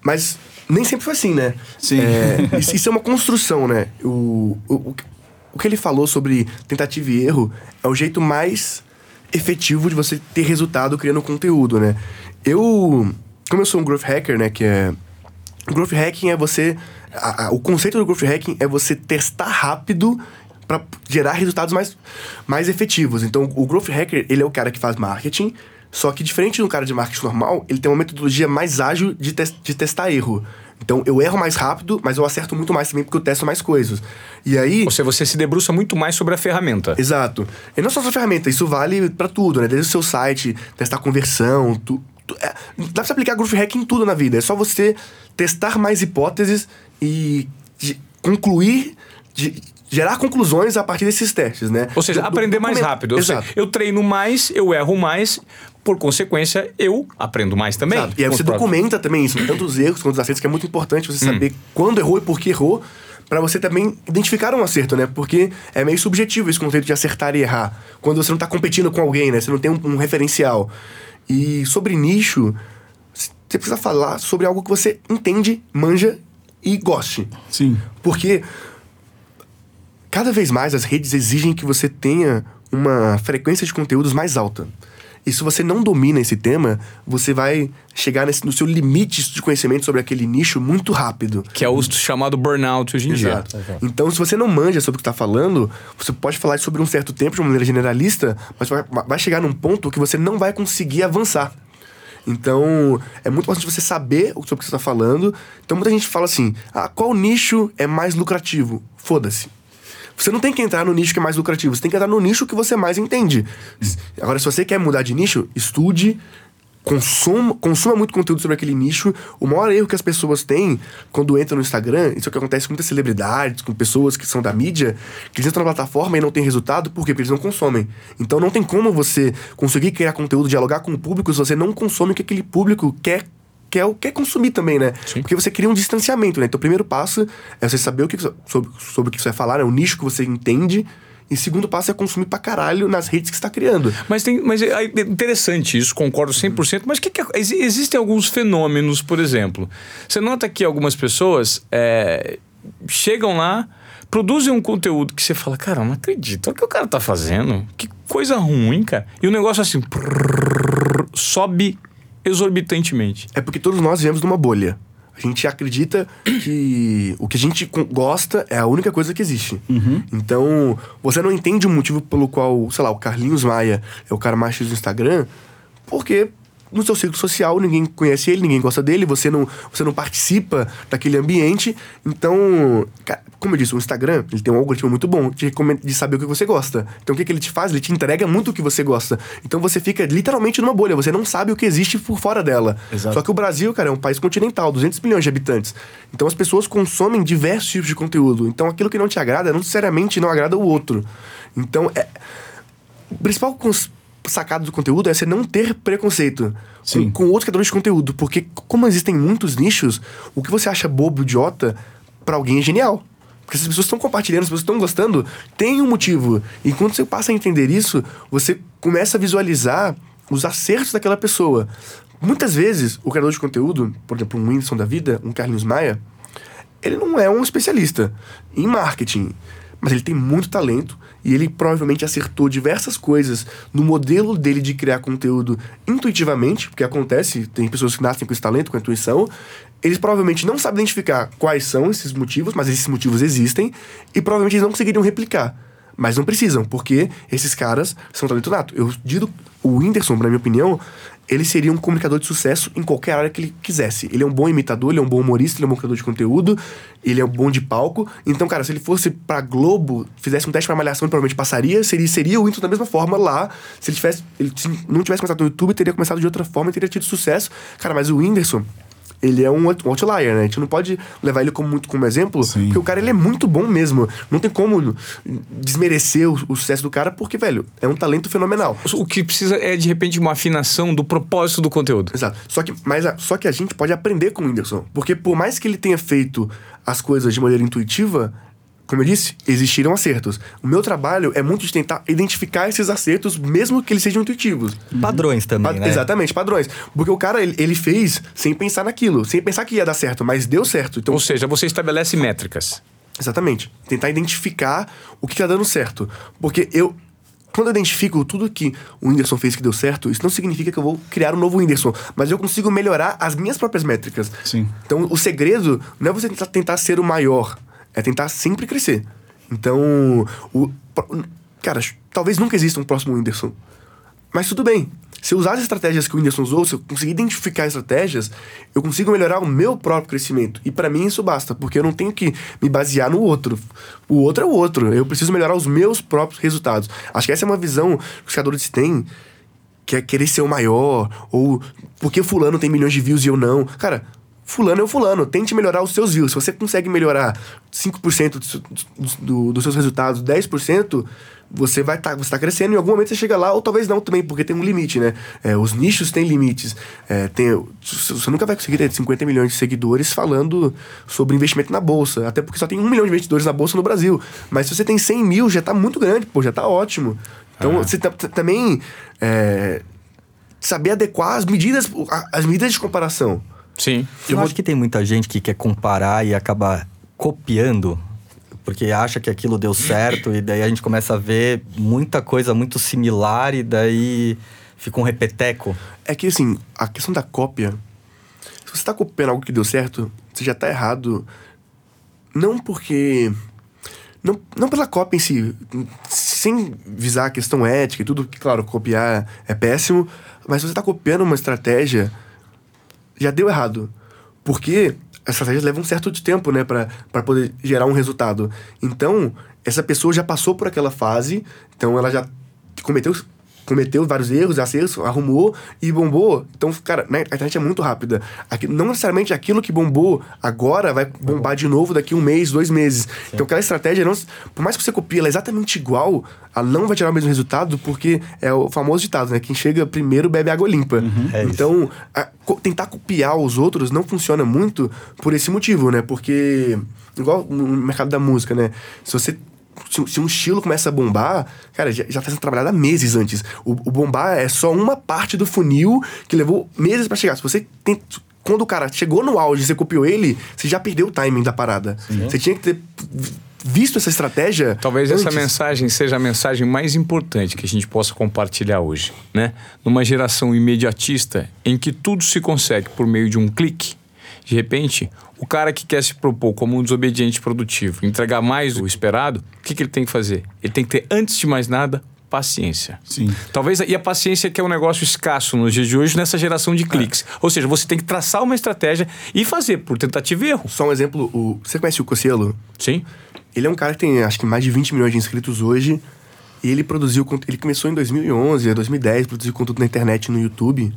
mas nem sempre foi assim, né? Sim. É, isso, isso é uma construção, né? O, o, o, que ele falou sobre tentativa e erro é o jeito mais efetivo de você ter resultado criando conteúdo, né? Eu, como eu sou um growth hacker, né, que é growth hacking é você. a- a- o conceito do growth hacking é você testar rápido para gerar resultados mais, mais efetivos. Então, o growth hacker, ele é o cara que faz marketing, só que diferente do cara de marketing normal, ele tem uma metodologia mais ágil de, tes- de testar erro. Então, eu erro mais rápido, mas eu acerto muito mais também porque eu testo mais coisas. E aí. Ou seja, você se debruça muito mais sobre a ferramenta. Exato. E não só sua ferramenta, isso vale pra tudo, né? Desde o seu site, testar conversão, tu, tu- é, dá pra você aplicar Growth Hack em tudo na vida. É só você testar mais hipóteses e de- concluir, de- gerar conclusões a partir desses testes, né? Ou seja, Do- do- aprender mais documento. rápido. Seja, Exato. eu treino mais, eu erro mais, por consequência, eu aprendo mais também. Exato. E aí você os próprios- documenta também isso, tanto os erros quanto os acertos, que é muito importante você Hum. saber quando errou e por que errou, pra você também identificar um acerto, né? Porque é meio subjetivo esse conceito de acertar e errar. Quando você não tá competindo com alguém, né? Você não tem um, um referencial. E sobre nicho, você precisa falar sobre algo que você entende, manja e goste. Sim. Porque cada vez mais as redes exigem que você tenha uma frequência de conteúdos mais alta. E se você não domina esse tema, você vai chegar nesse- no seu limite de conhecimento sobre aquele nicho muito rápido. Que é o chamado burnout hoje em dia. Exato. Então, se você não manja sobre o que está falando, você pode falar sobre um certo tempo de uma maneira generalista, mas vai, vai chegar num ponto que você não vai conseguir avançar. Então, é muito importante você saber sobre o que você está falando. Então, muita gente fala assim: ah, qual nicho é mais lucrativo? Foda-se. Você não tem que entrar no nicho que é mais lucrativo, você tem que entrar no nicho que você mais entende. Agora, se você quer mudar de nicho, estude, consuma, consuma muito conteúdo sobre aquele nicho. O maior erro que as pessoas têm quando entram no Instagram, isso é o que acontece com muitas celebridades, com pessoas que são da mídia, que eles entram na plataforma e não tem resultado, por quê? Porque eles não consomem. Então não tem como você conseguir criar conteúdo, dialogar com o público se você não consome o que aquele público quer. Quer, quer consumir também, né? Porque você cria um distanciamento, né? Então, o primeiro passo é você saber o que, sobre, sobre o que você vai falar, é o nicho que você entende. E segundo passo é consumir pra caralho nas redes que você está criando. Mas, tem, mas é interessante isso, concordo 100%. Mas que que é- exi- existem alguns fenômenos, por exemplo. Você nota que algumas pessoas é, chegam lá, produzem um conteúdo que você fala, cara, não acredito, olha o que o cara tá fazendo. Que coisa ruim, cara. E o negócio assim, prrr, sobe exorbitantemente. É porque todos nós vivemos numa bolha. A gente acredita que o que a gente gosta é a única coisa que existe. Então, você não entende o motivo pelo qual, sei lá, o Carlinhos Maia é o cara mais X do Instagram, porque no seu círculo social ninguém conhece ele, ninguém gosta dele, você não, você não participa daquele ambiente. Então, como eu disse, o Instagram ele tem um algoritmo muito bom de, de saber o que você gosta. Então, o que, que ele te faz? Ele te entrega muito o que você gosta. Então, você fica literalmente numa bolha, você não sabe o que existe por fora dela. Exato. Só que o Brasil, cara, é um país continental, 200 milhões de habitantes. Então, as pessoas consomem diversos tipos de conteúdo. Então, aquilo que não te agrada, não necessariamente não agrada o outro. Então, é, o principal cons- sacado do conteúdo é você não ter preconceito com, com outros criadores de conteúdo. Porque, como existem muitos nichos, o que você acha bobo, idiota, pra alguém é genial. Porque as pessoas estão compartilhando, as pessoas estão gostando, tem um motivo. E quando você passa a entender isso, você começa a visualizar os acertos daquela pessoa. Muitas vezes, o criador de conteúdo, por exemplo, um Whindersson da vida, um Carlinhos Maia, ele não é um especialista em marketing, mas ele tem muito talento e ele provavelmente acertou diversas coisas no modelo dele de criar conteúdo intuitivamente, porque acontece, tem pessoas que nascem com esse talento, com a intuição. Eles provavelmente não sabem identificar quais são esses motivos, mas esses motivos existem e provavelmente eles não conseguiriam replicar. Mas não precisam, porque esses caras são talento nato. Eu digo, o Whindersson, na minha opinião, ele seria um comunicador de sucesso em qualquer área que ele quisesse. Ele é um bom imitador, ele é um bom humorista, ele é um bom criador de conteúdo, ele é um bom de palco. Então, cara, se ele fosse pra Globo, fizesse um teste pra malhação, ele provavelmente passaria, seria, seria o Whindersson da mesma forma lá. Se ele tivesse, ele se não tivesse começado no YouTube, teria começado de outra forma e teria tido sucesso. Cara, mas o Whindersson, ele é um out- outlier, né? A gente não pode levar ele como, muito como exemplo, Sim. porque o cara ele é muito bom mesmo. Não tem como desmerecer o, o sucesso do cara, porque, velho, é um talento fenomenal. O que precisa é, de repente, uma afinação do propósito do conteúdo. Exato. Só que, mas a, só que a gente pode aprender com o Whindersson. Porque por mais que ele tenha feito as coisas de maneira intuitiva, como eu disse, existiram acertos. O meu trabalho é muito de tentar identificar esses acertos, mesmo que eles sejam intuitivos. Padrões também, Pa- né? Exatamente, padrões. Porque o cara, ele, ele fez sem pensar naquilo, sem pensar que ia dar certo, mas deu certo. Então, Ou seja, você estabelece métricas. Exatamente. Tentar identificar o que tá dando certo. Porque eu. Quando eu identifico tudo que o Whindersson fez que deu certo, isso não significa que eu vou criar um novo Whindersson. Mas eu consigo melhorar as minhas próprias métricas. Sim. Então, o segredo não é você tentar, tentar ser o maior. É tentar sempre crescer. Então, o, cara, talvez nunca exista um próximo Whindersson. Mas tudo bem. Se eu usar as estratégias que o Whindersson usou, se eu conseguir identificar estratégias, eu consigo melhorar o meu próprio crescimento. E pra mim isso basta, porque eu não tenho que me basear no outro. O outro é o outro. Eu preciso melhorar os meus próprios resultados. Acho que essa é uma visão que os criadores têm, que é querer ser o maior, ou porque fulano tem milhões de views e eu não. Cara, fulano é o fulano, tente melhorar os seus views. Se você consegue melhorar 5% do, do- dos seus resultados, 10%, você vai estar você tá crescendo e em algum momento você chega lá, ou talvez não também, porque tem um limite, né? É, os nichos têm limites. É, tem, você nunca vai conseguir ter 50 milhões de seguidores falando sobre investimento na bolsa, até porque só tem um milhão de investidores na bolsa no Brasil. Mas se você tem 100 mil, já tá muito grande, pô, já tá ótimo. Então, você tá- tá- também é, saber adequar as medidas, as medidas de comparação. Sim. Eu acho que tem muita gente que quer comparar e acaba copiando, porque acha que aquilo deu certo, e daí a gente começa a ver muita coisa muito similar, e daí fica um repeteco. É que, assim, a questão da cópia. Se você tá copiando algo que deu certo, você já tá errado. Não porque. Não, não pela cópia em si. Sem visar a questão ética e tudo, que, claro, copiar é péssimo. Mas se você tá copiando uma estratégia, já deu errado. Porque as estratégias levam um certo de tempo, né, pra poder gerar um resultado. Então, essa pessoa já passou por aquela fase, então ela já cometeu cometeu vários erros, acertos, arrumou e bombou. Então, cara, né, a internet é muito rápida. Aqui, não necessariamente aquilo que bombou agora vai bombar de novo daqui um mês, dois meses. Então, aquela estratégia, não, por mais que você copie ela exatamente igual, ela não vai tirar o mesmo resultado, porque é o famoso ditado, né? Quem chega primeiro bebe água limpa. É isso. então, a- co- tentar copiar os outros não funciona muito por esse motivo, né? Porque, igual no mercado da música, né? Se você se, se um estilo começa a bombar, cara, já, já tá sendo trabalhado há meses antes. O, o bombar é só uma parte do funil que levou meses pra chegar. Se você tem. Quando o cara chegou no auge e você copiou ele, você já perdeu o timing da parada. Você tinha que ter visto essa estratégia. Talvez essa antes. mensagem seja a mensagem mais importante que a gente possa compartilhar hoje, né? Numa geração imediatista em que tudo se consegue por meio de um clique, de repente, o cara que quer se propor como um desobediente produtivo, entregar mais do esperado, o que, que ele tem que fazer? Ele tem que ter, antes de mais nada, paciência. Sim. Talvez, e a paciência que é um negócio escasso nos dias de hoje nessa geração de cliques. Ou seja, você tem que traçar uma estratégia e fazer por tentativa e erro. Só um exemplo, o, você conhece o Cocielo? Sim? Ele é um cara que tem, acho que, mais de 20 milhões de inscritos hoje. E ele produziu... Ele começou em 2011, 2010, produziu conteúdo na internet, no YouTube.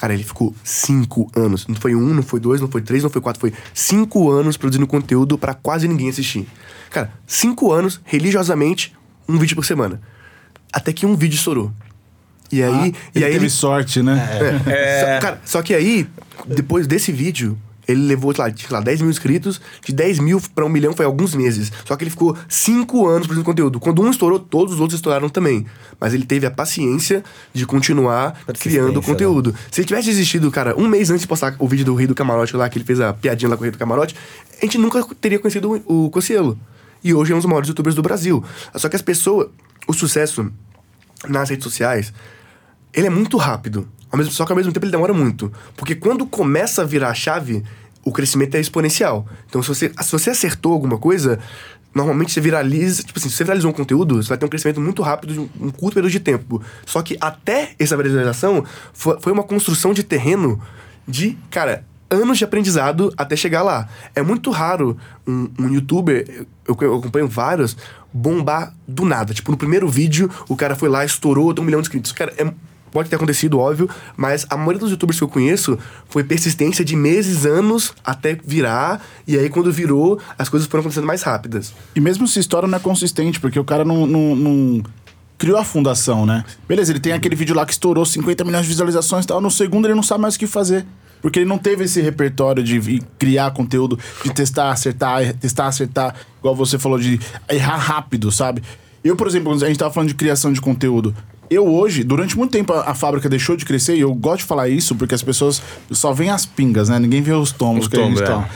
Cara, ele ficou cinco anos. Não foi um, não foi dois, não foi três, não foi quatro. Foi cinco anos produzindo conteúdo pra quase ninguém assistir. Cara, cinco anos, religiosamente, um vídeo por semana. Até que um vídeo estourou. E aí... Ah, e ele aí teve sorte, né? Só, cara, só que aí, depois desse vídeo, ele levou, sei lá, sei lá, 10 mil inscritos. De 10 mil pra um milhão foi alguns meses. Só que ele ficou 5 anos produzindo conteúdo. Quando um estourou, todos os outros estouraram também. Mas ele teve a paciência de continuar criando né? conteúdo. Se ele tivesse desistido, cara, um mês antes de postar o vídeo do Rei do Camarote lá, que ele fez a piadinha lá com o Rei do Camarote, a gente nunca teria conhecido o o Cocielo. E hoje é um dos maiores youtubers do Brasil. Só que as pessoas, o sucesso nas redes sociais, ele é muito rápido. Só que ao mesmo tempo ele demora muito. Porque quando começa a virar a chave, o crescimento é exponencial. Então, se você, se você acertou alguma coisa, normalmente você viraliza. Tipo assim, se você viralizou um conteúdo, você vai ter um crescimento muito rápido de um, curto período de tempo. Só que até essa viralização foi, uma construção de terreno de, cara, anos de aprendizado até chegar lá. É muito raro um, um youtuber, eu, eu acompanho vários, bombar do nada. Tipo, no primeiro vídeo, o cara foi lá, estourou, tem um milhão de inscritos. Cara, é pode ter acontecido, óbvio, mas a maioria dos youtubers que eu conheço foi persistência de meses, anos até virar, e aí quando virou, as coisas foram acontecendo mais rápidas. E mesmo se história não é consistente, porque o cara não, não, não criou a fundação, né? Beleza, ele tem aquele vídeo lá que estourou 50 milhões de visualizações e tal. No segundo ele não sabe mais o que fazer. Porque ele não teve esse repertório de criar conteúdo, de testar, acertar, er- testar, acertar, igual você falou, de errar rápido, sabe? Eu, por exemplo, a gente tava falando de criação de conteúdo. Eu hoje, durante muito tempo, a, a fábrica deixou de crescer, e eu gosto de falar isso porque as pessoas só veem as pingas, né? Ninguém vê os tombos Os que a gente tombos, é. toma.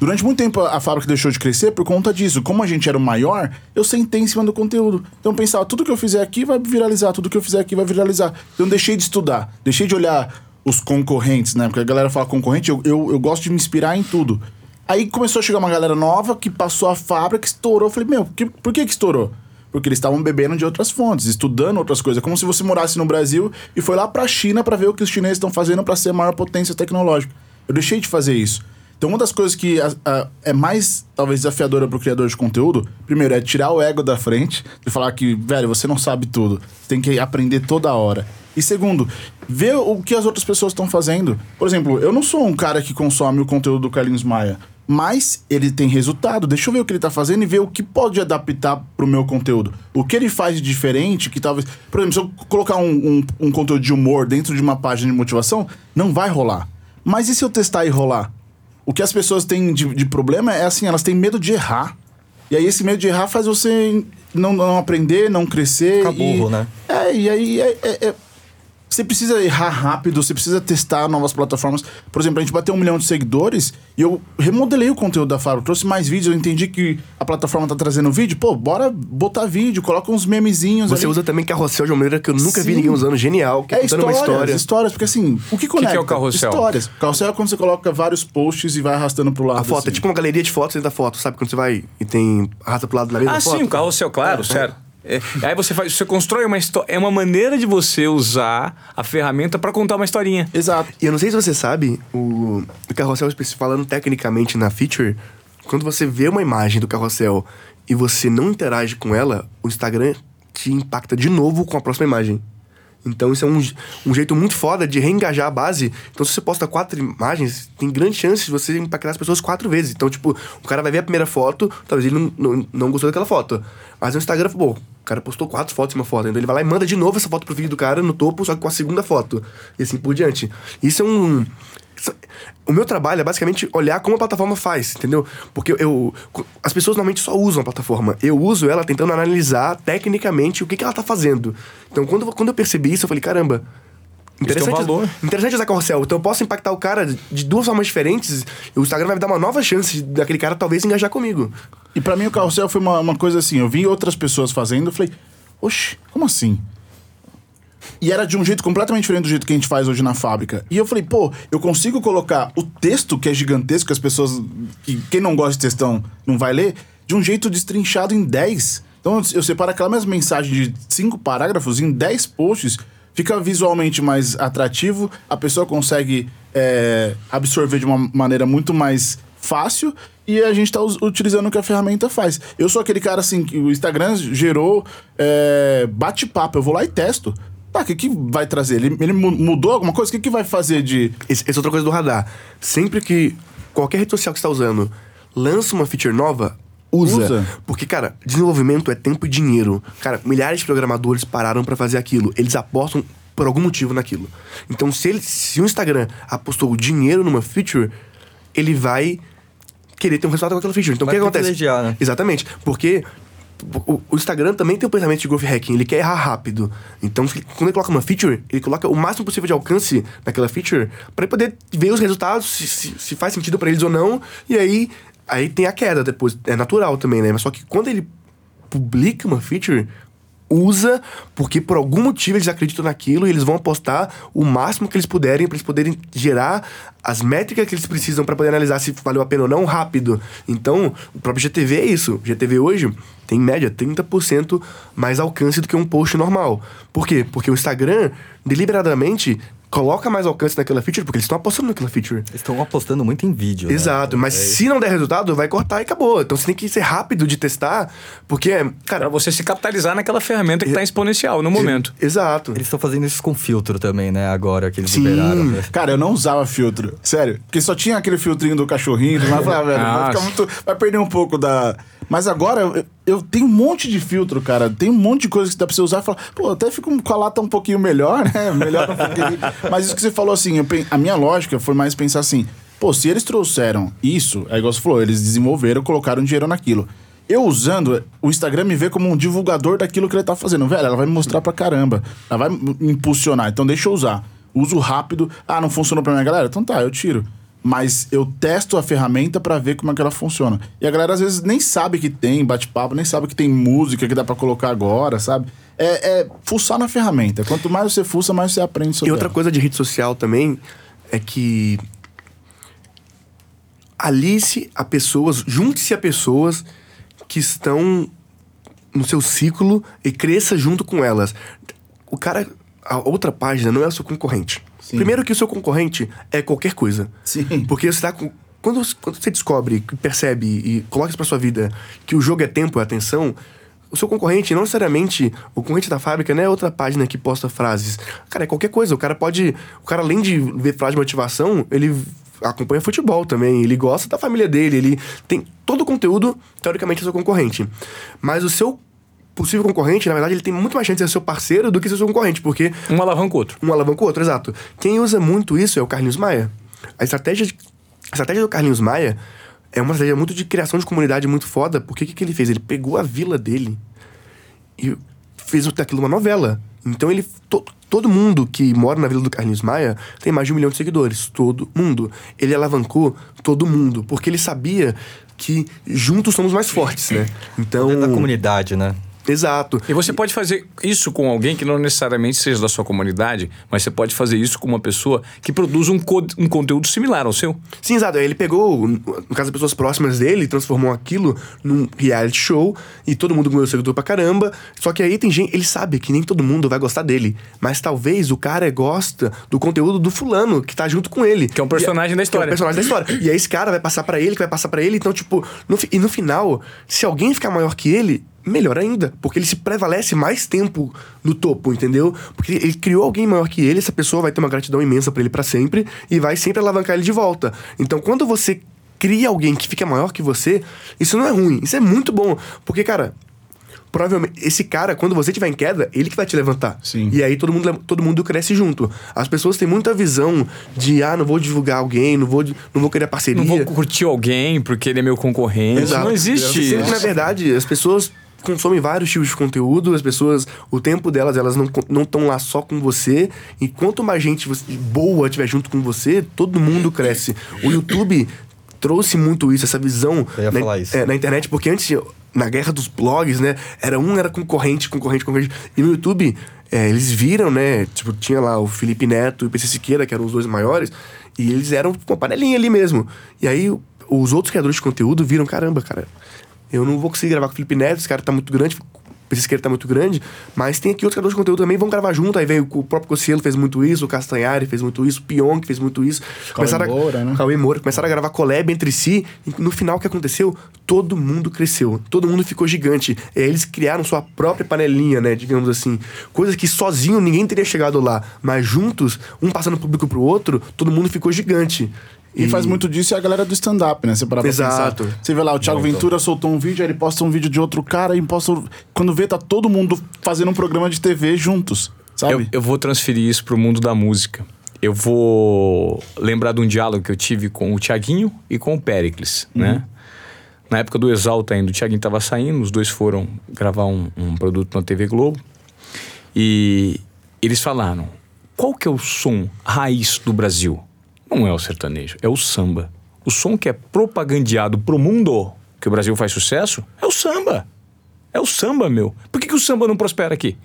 Durante muito tempo a a fábrica deixou de crescer por conta disso. Como a gente era o maior, eu sentei em cima do conteúdo. Então eu pensava, tudo que eu fizer aqui vai viralizar, tudo que eu fizer aqui vai viralizar. Então eu deixei de estudar, deixei de olhar os concorrentes, né? Porque a galera fala concorrente, eu, eu, eu gosto de me inspirar em tudo. Aí começou a chegar uma galera nova que passou a fábrica, estourou. Eu falei, meu, que- por que que estourou? Porque eles estavam bebendo de outras fontes, estudando outras coisas. Como se você morasse no Brasil e foi lá pra China pra ver o que os chineses estão fazendo pra ser a maior potência tecnológica. Eu deixei de fazer isso. Então, uma das coisas que a- a- é mais, talvez, desafiadora pro criador de conteúdo, primeiro, é tirar o ego da frente, de falar que, velho, você não sabe tudo. Tem que aprender toda hora. E segundo, ver o que as outras pessoas estão fazendo. Por exemplo, eu não sou um cara que consome o conteúdo do Carlinhos Maia. Mas ele tem resultado. Deixa eu ver o que ele tá fazendo e ver o que pode adaptar pro meu conteúdo. O que ele faz de diferente, que talvez. Por exemplo, se eu colocar um, um, um conteúdo de humor dentro de uma página de motivação, não vai rolar. Mas e se eu testar e rolar? O que as pessoas têm de, de problema é assim, elas têm medo de errar. E aí esse medo de errar faz você não, não aprender, não crescer. Fica e- burro, né? É, e aí é- é- é- você precisa errar rápido, você precisa testar novas plataformas. Por exemplo, a gente bateu um milhão de seguidores e eu remodelei o conteúdo da fábrica, trouxe mais vídeos, eu entendi que a plataforma tá trazendo vídeo. Pô, bora botar vídeo, coloca uns memezinhos Você ali. usa também carrossel de uma maneira que eu nunca vi Sim. ninguém usando, genial, que é É contando histórias, uma história. histórias, porque assim, o que conecta? que é o carrossel? Histórias. Carrossel é quando você coloca vários posts e vai arrastando pro lado. A foto assim. é tipo uma galeria de fotos dentro da foto, sabe? Quando você vai e tem arrasta pro lado da mesma Ah, foto. sim, o carrossel, claro, É, sério. É, aí você faz, você constrói uma história. É uma maneira de você usar a ferramenta pra contar uma historinha. Exato. E eu não sei se você sabe, o, o carrossel, falando tecnicamente na feature, quando você vê uma imagem do carrossel e você não interage com ela, o Instagram te impacta de novo com a próxima imagem. Então isso é um, um jeito muito foda de reengajar a base. Então se você posta quatro imagens, tem grande chance de você impactar as pessoas quatro vezes. Então, tipo, o cara vai ver a primeira foto, talvez ele não, não, não gostou daquela foto. Mas no Instagram, pô, o cara postou quatro fotos em uma foto. Então ele vai lá e manda de novo essa foto pro vídeo do cara no topo, só que com a segunda foto. E assim por diante. Isso é um... O meu trabalho é basicamente olhar como a plataforma faz, entendeu? Porque eu, as pessoas normalmente só usam a plataforma. Eu uso ela tentando analisar tecnicamente o que, que ela tá fazendo. Então, quando, quando eu percebi isso, eu falei, caramba, interessante, valor. interessante usar carrossel. Então, eu posso impactar o cara de duas formas diferentes. O Instagram vai me dar uma nova chance daquele cara talvez engajar comigo. E pra mim o carrossel foi uma, uma coisa assim, eu vi outras pessoas fazendo, eu falei, oxe, como assim? E era de um jeito completamente diferente do jeito que a gente faz hoje na fábrica. E eu falei, pô, eu consigo colocar o texto, que é gigantesco, que as pessoas. Que, quem não gosta de textão não vai ler, de um jeito destrinchado em 10. Então eu separo aquela mesma mensagem de cinco parágrafos em 10 posts, fica visualmente mais atrativo, a pessoa consegue é, absorver de uma maneira muito mais fácil e a gente tá us- utilizando o que a ferramenta faz. Eu sou aquele cara assim, que o Instagram gerou é, bate-papo, eu vou lá e testo. Tá, o que, que vai trazer? Ele, ele mu- mudou alguma coisa? O que, que vai fazer de. Esse- Essa é outra coisa do radar. Sempre que qualquer rede social que você está usando lança uma feature nova, usa. Usa. Porque, cara, desenvolvimento é tempo e dinheiro. Cara, milhares de programadores pararam para fazer aquilo. Eles apostam por algum motivo naquilo. Então, se, ele, se o Instagram apostou dinheiro numa feature, ele vai querer ter um resultado com aquela feature. Então, Vai o que acontece? privilegiar, né? Exatamente. Porque o, o Instagram também tem o pensamento de growth hacking, ele quer errar rápido. Então, quando ele coloca uma feature, ele coloca o máximo possível de alcance naquela feature para poder ver os resultados, se, se, se faz sentido para eles ou não. E aí, aí tem a queda depois. É natural também, né? Mas só que quando ele publica uma feature, usa porque por algum motivo eles acreditam naquilo e eles vão apostar o máximo que eles puderem para eles poderem gerar as métricas que eles precisam para poder analisar se valeu a pena ou não rápido. Então, o próprio GTV é isso. GTV hoje tem em média 30% mais alcance do que um post normal. Por quê? Porque o Instagram deliberadamente coloca mais alcance naquela feature, porque eles estão apostando naquela feature. Eles estão apostando muito em vídeo. né? Exato, mas É, se não der resultado, vai cortar e acabou. Então você tem que ser rápido de testar, porque, Pra cara, você se capitalizar naquela ferramenta que tá exponencial no momento. exato. Eles estão fazendo isso com filtro também, né? Agora que eles Sim. liberaram. né? Cara, eu não usava filtro. Sério. Porque só tinha aquele filtrinho do cachorrinho. Falei, ah, velho, vai, Nossa. ficar muito, vai perder um pouco da. Mas agora eu, eu tenho um monte de filtro, cara. Tem um monte de coisa que dá pra você usar e falar, pô, até fico com a lata um pouquinho melhor, né? [laughs] Melhor um pouquinho. Mas isso que você falou assim, eu a minha lógica foi mais pensar assim, pô, se eles trouxeram isso, é igual você falou, eles desenvolveram, colocaram dinheiro naquilo. Eu usando, o Instagram me vê como um divulgador daquilo que ele tá fazendo. Velho, ela vai me mostrar pra caramba. Ela vai me impulsionar. Então deixa eu usar. Uso rápido. Ah, não funcionou pra minha galera? Então tá, eu tiro. Mas eu testo a ferramenta pra ver como é que ela funciona. E a galera às vezes nem sabe que tem bate-papo, nem sabe que tem música que dá pra colocar agora, sabe? É, é fuçar na ferramenta. Quanto mais você fuça, mais você aprende sobre E outra ela. coisa de rede social também é que alice a pessoas, junte-se a pessoas que estão no seu ciclo e cresça junto com elas. O cara, a outra página não é o seu concorrente. Sim. Primeiro que o seu concorrente é qualquer coisa. Sim. Porque você tá com. Quando, quando você descobre, percebe e coloca isso pra sua vida que o jogo é tempo, é atenção, o seu concorrente, não necessariamente o concorrente da fábrica, não é outra página que posta frases. Cara, é qualquer coisa. O cara pode. O cara, além de ver frase de motivação, ele acompanha futebol também. Ele gosta da família dele. Ele tem todo o conteúdo, teoricamente, é seu concorrente. Mas o seu possível concorrente, na verdade, ele tem muito mais chance de ser seu parceiro do que ser seu concorrente, porque Um alavanca o outro. um alavanca o outro, exato. Quem usa muito isso é o Carlinhos Maia. A estratégia, de- a estratégia do Carlinhos Maia é uma estratégia muito de criação de comunidade muito foda, porque o que, que ele fez? Ele pegou a vila dele e fez daquilo uma novela. Então ele. to- todo mundo que mora na vila do Carlinhos Maia tem mais de um milhão de seguidores. Todo mundo. Ele alavancou todo mundo, porque ele sabia que juntos somos mais fortes, né? Então. Dentro da comunidade, né? Exato. E você pode fazer isso com alguém que não necessariamente seja da sua comunidade, mas você pode fazer isso com uma pessoa que produz um, co- um conteúdo similar ao seu. Sim, exato. Ele pegou, no caso, as pessoas próximas dele, transformou aquilo num reality show e todo mundo ganhou seguidor pra caramba. Só que aí tem gente, ele sabe que nem todo mundo vai gostar dele. Mas talvez o cara gosta do conteúdo do fulano que tá junto com ele. Que é um personagem E- da história. É um personagem da história. E aí esse cara vai passar pra ele, que vai passar pra ele. Então, tipo, no, e no final, se alguém ficar maior que ele. Melhor ainda, porque ele se prevalece mais tempo no topo, entendeu? Porque ele criou alguém maior que ele, essa pessoa vai ter uma gratidão imensa pra ele pra sempre e vai sempre alavancar ele de volta. Então, quando você cria alguém que fica maior que você, isso não é ruim, isso é muito bom. Porque, cara, provavelmente esse cara, quando você estiver em queda, ele que vai te levantar. Sim. E aí todo mundo, todo mundo cresce junto. As pessoas têm muita visão de, ah, não vou divulgar alguém, não vou, não vou querer parceria. Não vou curtir alguém porque ele é meu concorrente. Exato. Não existe Sendo que, na verdade, as pessoas consomem vários tipos de conteúdo, as pessoas, o tempo delas, elas não não estão lá só com você. E quanto mais gente você- boa tiver junto com você, todo mundo cresce. O YouTube trouxe muito isso, essa visão na, isso. é, na internet, porque antes, na guerra dos blogs, né, era um era concorrente, concorrente, concorrente. E no YouTube, é, eles viram, né, tipo, tinha lá o Felipe Neto e o PC Siqueira, que eram os dois maiores, e eles eram com uma panelinha ali mesmo. E aí, os outros criadores de conteúdo viram, caramba, cara, eu não vou conseguir gravar com o Felipe Neto, esse cara tá muito grande, o PC Siqueira tá muito grande, mas tem aqui outros criadores de conteúdo também, vão gravar junto, aí veio o próprio Cossielo fez muito isso, o Castanhari fez muito isso, o Pion que fez muito isso. Cauê Moura, né? Cauê Moura, começaram a gravar collab entre si, e no final o que aconteceu? Todo mundo cresceu, todo mundo ficou gigante. E aí eles criaram sua própria panelinha, né, digamos assim. Coisa que sozinho ninguém teria chegado lá, mas juntos, um passando público pro outro, todo mundo ficou gigante. E faz muito disso é a galera do stand-up, né? Você parar pra Exato. pensar. Você vê lá, o Thiago Ventura soltou um vídeo, aí ele posta um vídeo de outro cara e posta. Quando vê, tá todo mundo fazendo um programa de TV juntos, sabe? Eu, eu vou transferir isso pro mundo da música. Eu vou lembrar de um diálogo que eu tive com o Tiaguinho e com o Pericles, né? Na época do Exalta ainda, o Tiaguinho tava saindo, os dois foram gravar um, um produto na TV Globo. E eles falaram: qual que é o som raiz do Brasil? Não é o sertanejo, é o samba. O som que é propagandeado pro mundo que o Brasil faz sucesso é o samba. É o samba, meu. Por que, que o samba não prospera aqui?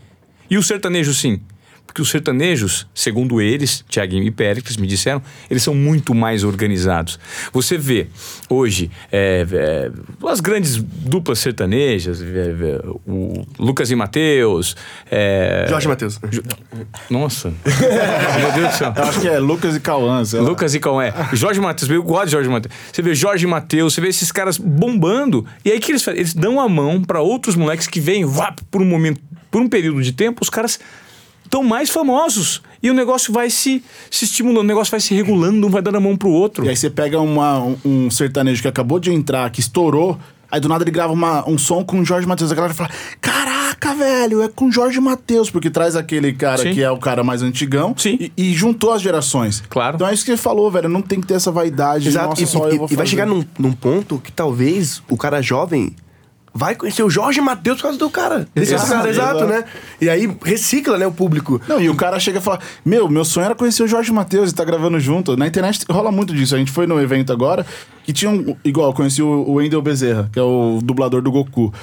E o sertanejo sim? Porque os sertanejos, segundo eles, Tiaguinho e Péricles me disseram, eles são muito mais organizados. Você vê hoje é, é, as grandes duplas sertanejas, é, é, o Lucas e Matheus. é, Jorge Matheus. Nossa. [laughs] Meu Deus do céu. Eu acho que é Lucas e Cauã. Lucas e Cauã. Jorge Matheus, eu gosto de Jorge Matheus. Você vê Jorge Matheus, você vê esses caras bombando. E aí o que eles fazem? Eles dão a mão pra outros moleques que vêm, vá, por um momento, por um período de tempo, os caras estão mais famosos. E o negócio vai se, se estimulando, o negócio vai se regulando, um vai dando a mão pro outro. E aí você pega uma- um, um sertanejo que acabou de entrar, que estourou, aí do nada ele grava uma- um som com o Jorge Matheus. A galera fala: Caraca, velho, é com Jorge Matheus, porque traz aquele cara Sim. que é o cara mais antigão Sim. E, e juntou as gerações. Claro. Então é isso que você falou, velho. Não tem que ter essa vaidade. Exato. Nossa, e, só e- eu vou e vai fazer. chegar num, num ponto que talvez o cara jovem vai conhecer o Jorge Matheus por causa do cara. Desse Exato, cara, exato, né? E aí recicla, né, o público. Não, e o cara chega e fala: Meu, meu sonho era conhecer o Jorge Matheus e tá gravando junto. Na internet rola muito disso. A gente foi no evento agora que tinha um. Igual, eu conheci o, o Wendel Bezerra, que é o dublador do Goku.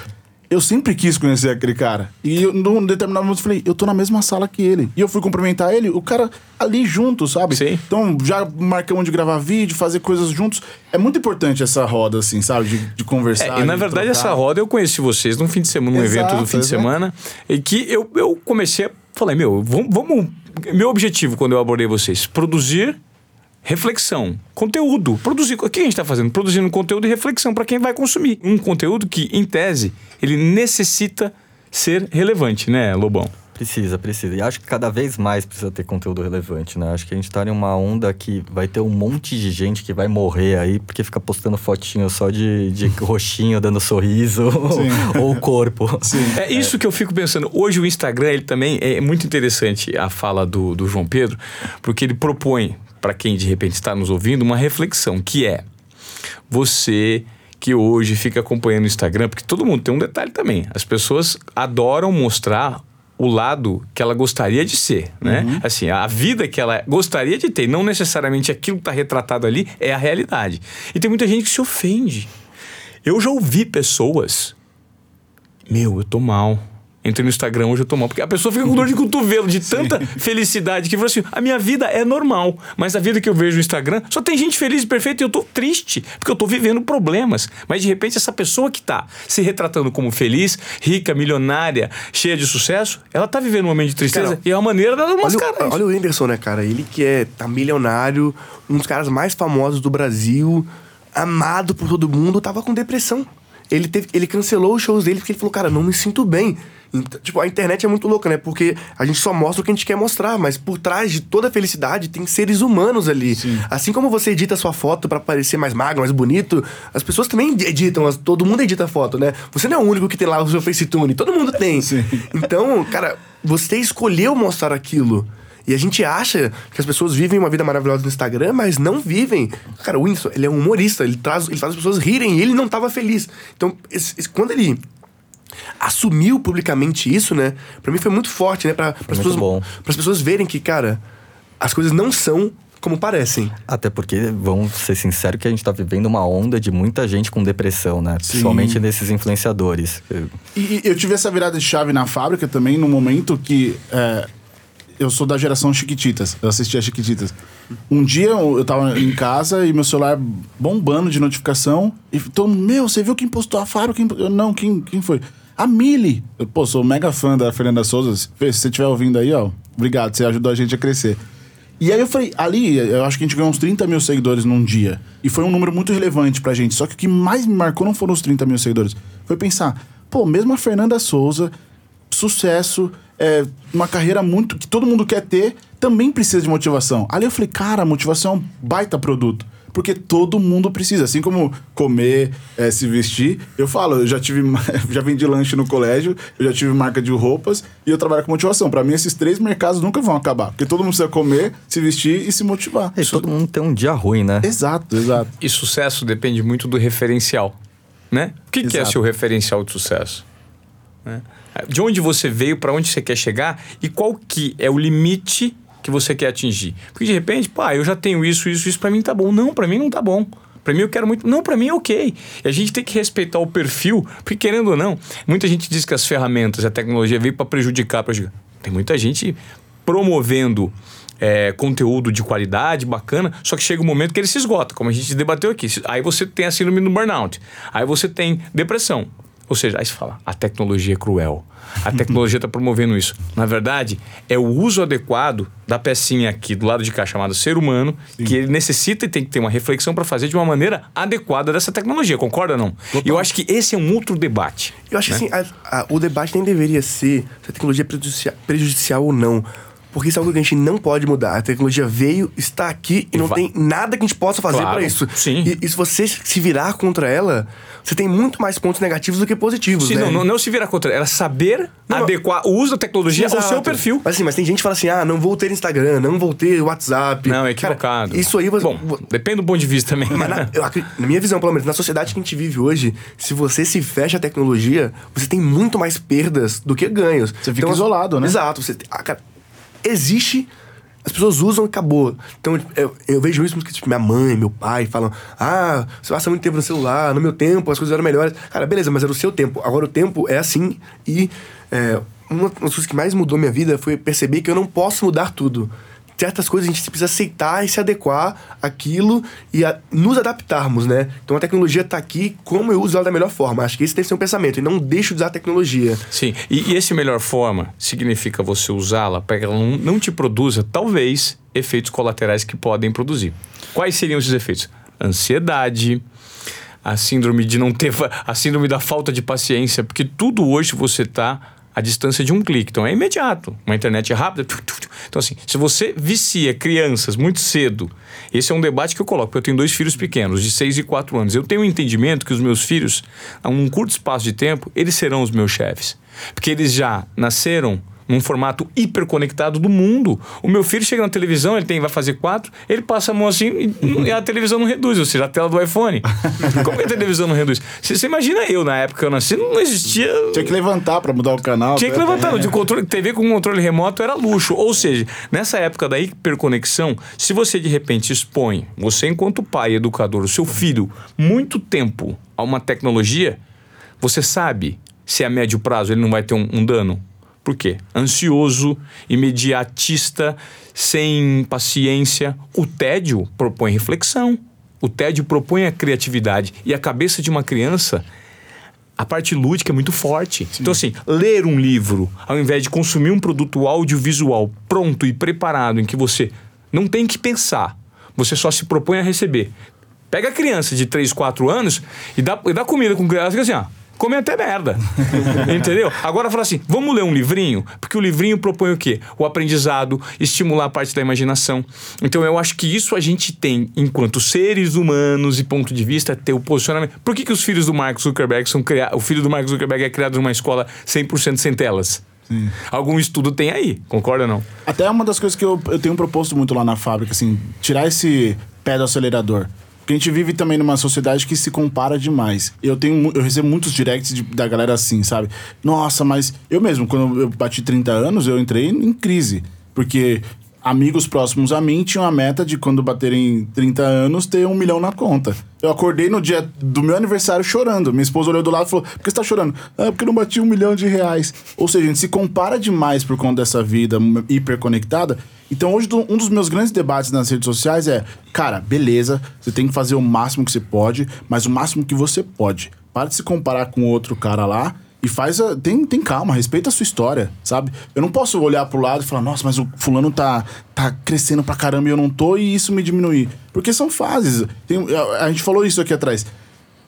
Eu sempre quis conhecer aquele cara. E eu, num determinado momento eu falei, eu tô na mesma sala que ele. E eu fui cumprimentar ele, o cara ali junto, sabe? Sim. Então já marcamos de gravar vídeo, fazer coisas juntos. É muito importante essa roda, assim, sabe? De, de conversar. É, e na de verdade, trocar. essa roda eu conheci vocês num fim de semana, num Exato, evento do fim de semana, e que eu, eu comecei a. Falei, meu, vamos, vamos. Meu objetivo quando eu abordei vocês, produzir reflexão, conteúdo. Produzir. O que a gente está fazendo? Produzindo conteúdo e reflexão para quem vai consumir. Um conteúdo que, em tese, ele necessita ser relevante, né, Lobão? Precisa, precisa. E acho que cada vez mais precisa ter conteúdo relevante, né? Acho que a gente tá em uma onda que vai ter um monte de gente que vai morrer aí porque fica postando fotinho só de, de [laughs] roxinho, dando sorriso [laughs] ou corpo. É isso que eu fico pensando. Hoje o Instagram, ele também é muito interessante a fala do, do João Pedro, porque ele propõe, para quem de repente está nos ouvindo, uma reflexão, que é você que hoje fica acompanhando o Instagram, porque todo mundo tem um detalhe também. As pessoas adoram mostrar o lado que ela gostaria de ser, né? Assim, a vida que ela gostaria de ter, não necessariamente aquilo que está retratado ali é a realidade. E tem muita gente que se ofende. Eu já ouvi pessoas meu, eu tô mal. Entrei no Instagram hoje eu tô mal. Porque a pessoa fica com dor de cotovelo de tanta felicidade que fala assim: a minha vida é normal, mas a vida que eu vejo no Instagram só tem gente feliz e perfeita e eu tô triste, porque eu tô vivendo problemas. Mas de repente, essa pessoa que tá se retratando como feliz, rica, milionária, cheia de sucesso, ela tá vivendo um momento de tristeza Cara, e é uma maneira dela Olha, mascarar o- isso. olha o Whindersson, né, cara? Ele que é tá milionário, um dos caras mais famosos do Brasil, amado por todo mundo, tava com depressão. Ele, teve, ele cancelou os shows dele porque ele falou, cara, não me sinto bem. Tipo, a internet é muito louca, né? Porque a gente só mostra o que a gente quer mostrar, mas por trás de toda a felicidade tem seres humanos ali. Assim como você edita a sua foto pra parecer mais magro, mais bonito, as pessoas também editam, todo mundo edita foto, né? Você não é o único que tem lá o seu FaceTune, todo mundo tem. Então, cara, você escolheu mostrar aquilo. E a gente acha que as pessoas vivem uma vida maravilhosa no Instagram, mas não vivem. Cara, o Winston, ele é um humorista, ele, traz, ele faz as pessoas rirem e ele não tava feliz. Então, esse- esse- quando ele assumiu publicamente isso, né? Pra mim foi muito forte, né? Pra, as pessoas, pessoas verem que, cara, as coisas não são como parecem. Até porque, vamos ser sinceros, que a gente tá vivendo uma onda de muita gente com depressão, né? Principalmente desses influenciadores. E, e eu tive essa virada de chave na fábrica também, no momento que. é, eu sou da geração Chiquititas. Eu assisti a Chiquititas. Um dia eu, tava em casa e meu celular bombando de notificação. E mundo, meu, você viu quem postou a fábrica? Quem... Eu, não, quem, quem foi? A Mili. Eu, pô, sou mega fã da Fernanda Souza. Se você estiver ouvindo aí, ó, obrigado, você ajudou a gente a crescer. E aí eu falei, ali, eu acho que a gente ganhou uns 30 mil seguidores num dia. E foi um número muito relevante pra gente. Só que o que mais me marcou não foram os 30 mil seguidores. Foi pensar, pô, mesmo a Fernanda Souza, sucesso, é, uma carreira muito que todo mundo quer ter, também precisa de motivação. Ali eu falei, cara, motivação é um baita produto. Porque todo mundo precisa, assim como comer, é, se vestir. Eu falo, eu já tive, [laughs] já vendi lanche no colégio, eu já tive marca de roupas e eu trabalho com motivação. Pra mim, esses três mercados nunca vão acabar. Porque todo mundo precisa comer, se vestir e se motivar. E todo mundo tem um dia ruim, né? Exato, exato. E sucesso depende muito do referencial, né? O que, que é seu referencial de sucesso? né? De onde você veio, para onde você quer chegar e qual que é o limite que você quer atingir? Porque de repente, pá, eu já tenho isso, isso, isso, para mim tá bom. Não, para mim não tá bom. Para mim eu quero muito. Não, para mim é ok. E a gente tem que respeitar o perfil, porque querendo ou não, muita gente diz que as ferramentas, a tecnologia veio para prejudicar, prejudicar. Tem muita gente promovendo é, conteúdo de qualidade, bacana, só que chega um momento que ele se esgota, como a gente debateu aqui. Aí você tem a síndrome do burnout, aí você tem depressão. Ou seja, aí você fala, a tecnologia é cruel. A tecnologia está promovendo isso. Na verdade, é o uso adequado da pecinha aqui do lado de cá chamado ser humano, que ele necessita e tem que ter uma reflexão para fazer de uma maneira adequada dessa tecnologia. Concorda ou não? E eu acho que esse é um outro debate. Eu acho né? que assim, a- a- o debate nem deveria ser se a tecnologia é prejudicia- prejudicial ou não. Porque isso é algo que a gente não pode mudar. A tecnologia veio, está aqui e, E não vai- tem nada que a gente possa fazer Claro, para isso. sim. E, e se você se virar contra ela, você tem muito mais pontos negativos do que positivos, Sim, né? não, não, não se virar contra, era saber Não, adequar o uso da tecnologia ao Exato. seu perfil. Mas assim, mas tem gente que fala assim: ah, não vou ter Instagram, não vou ter WhatsApp. Não, é Cara, equivocado. isso aí você. Bom, depende do ponto de vista também. Mas na, eu acre- na minha visão, pelo menos, na sociedade que a gente vive hoje, se você se fecha à tecnologia, você tem muito mais perdas do que ganhos. Você fica isolado, né? Exato. Você, ah, cara, existe, as pessoas usam e acabou. Então, eu, eu vejo isso porque tipo, minha mãe, meu pai falam: ah, você passa muito tempo no celular, no meu tempo as coisas eram melhores. Cara, beleza, mas era o seu tempo. Agora o tempo é assim e é, uma das coisas que mais mudou minha vida foi perceber que eu não posso mudar tudo certas coisas a gente precisa aceitar e se adequar àquilo e a- nos adaptarmos, né? Então a tecnologia tá aqui, como eu uso ela da melhor forma. Acho que esse deve ser um pensamento. E não deixo de usar a tecnologia. Sim, e, e esse melhor forma significa você usá-la para que ela não, não te produza, talvez, efeitos colaterais que podem produzir. Quais seriam esses efeitos? Ansiedade, a síndrome de não ter, a síndrome da falta de paciência, porque tudo hoje você está à distância de um clique, então é imediato, uma internet rápida. Então assim, se você vicia crianças muito cedo, esse é um debate que eu coloco, porque eu tenho dois filhos pequenos, de 6 e 4 anos. Eu tenho um entendimento que os meus filhos, a um curto espaço de tempo, eles serão os meus chefes. Porque eles já nasceram num formato hiperconectado do mundo. O meu filho chega na televisão, ele tem, vai fazer quatro, ele passa a mão assim e, e a televisão não reduz, ou seja, a tela do iPhone. [laughs] Como que a televisão não reduz? Você, imagina eu, na época que eu nasci, não existia. Tinha que levantar pra mudar o canal. Tinha que né? levantar. De controle, TV com controle remoto era luxo. Ou seja, nessa época da hiperconexão, se você de repente expõe, você enquanto pai, educador, o seu filho, muito tempo a uma tecnologia, você sabe se a médio prazo ele não vai ter um, um dano. Por quê? Ansioso, imediatista, sem paciência. O tédio propõe reflexão. O tédio propõe a criatividade. E a cabeça de uma criança a parte lúdica é muito forte. Então, assim, ler um livro, ao invés de consumir um produto audiovisual pronto e preparado, em que você não tem que pensar, você só se propõe a receber. Pega a criança de 3, 4 anos e dá, e dá comida com criança assim, ó. Come até merda. [laughs] Entendeu? Agora fala assim: vamos ler um livrinho? Porque o livrinho propõe o quê? O aprendizado, estimular a parte da imaginação. Então eu acho que isso a gente tem, enquanto seres humanos e ponto de vista, ter o posicionamento. Por que, que os filhos do Mark Zuckerberg são criados. O filho do Mark Zuckerberg é criado numa escola 100% sem telas? Algum estudo tem aí, concorda ou não? Até é uma das coisas que eu, eu tenho proposto muito lá na fábrica, assim, tirar esse pé do acelerador. Porque a gente vive também numa sociedade que se compara demais. Eu tenho eu recebo muitos directs de- da galera assim, sabe? Nossa, mas eu mesmo, quando eu bati 30 anos, eu entrei em crise. Porque amigos próximos a mim tinham a meta de quando baterem 30 anos ter um milhão na conta. Eu acordei no dia do meu aniversário chorando. Minha esposa olhou do lado e falou: Por que você tá chorando? Ah, porque não bati um milhão de reais. Ou seja, a gente se compara demais por conta dessa vida hiperconectada. Então, hoje, um dos meus grandes debates nas redes sociais é: Cara, beleza, você tem que fazer o máximo que você pode, mas o máximo que você pode. Para de se comparar com outro cara lá e faz a, tem, tem calma, respeita a sua história, sabe? Eu não posso olhar pro lado e falar, nossa, mas o fulano tá, tá crescendo pra caramba e eu não tô, e isso me diminuir. Porque são fases. Tem- a, a gente falou isso aqui atrás.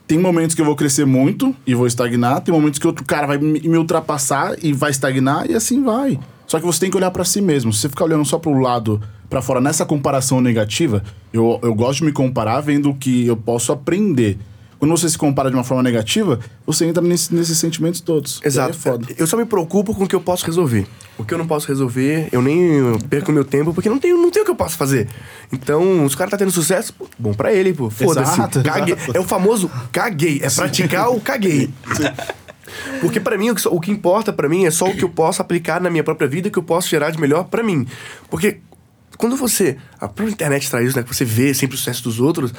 Tem momentos que eu vou crescer muito e vou estagnar, tem momentos que outro cara vai me ultrapassar e vai estagnar, e assim vai. Só que você tem que olhar pra si mesmo. Se você ficar olhando só pro lado, pra fora, nessa comparação negativa, eu, eu gosto de me comparar vendo o que eu posso aprender. Quando você se compara de uma forma negativa, você entra nesse- nesses sentimentos todos. Exato. E aí É foda. Eu só me preocupo com o que eu posso resolver. O que eu não posso resolver, eu nem perco meu tempo, porque não tem, não tem o que eu posso fazer. Então, os caras tá tendo sucesso, pô, bom pra ele, pô. Foda-se. Exato, exato. É o famoso caguei. É praticar o caguei. Porque pra mim, o que, importa pra mim é só o que eu posso aplicar na minha própria vida, que eu posso gerar de melhor pra mim. Porque quando você. A própria internet traz isso, né? Que você vê sempre o sucesso dos outros.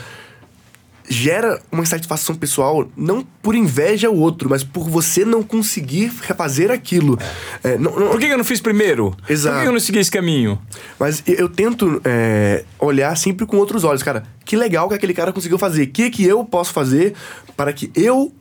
gera uma insatisfação pessoal, não por inveja ao outro, mas por você não conseguir refazer aquilo. É, não, não- Por que eu não fiz primeiro? Exato. Por que eu não segui esse caminho? Mas eu- eu tento é, olhar sempre com outros olhos, cara. Que legal que aquele cara conseguiu fazer. O que que eu posso fazer para que eu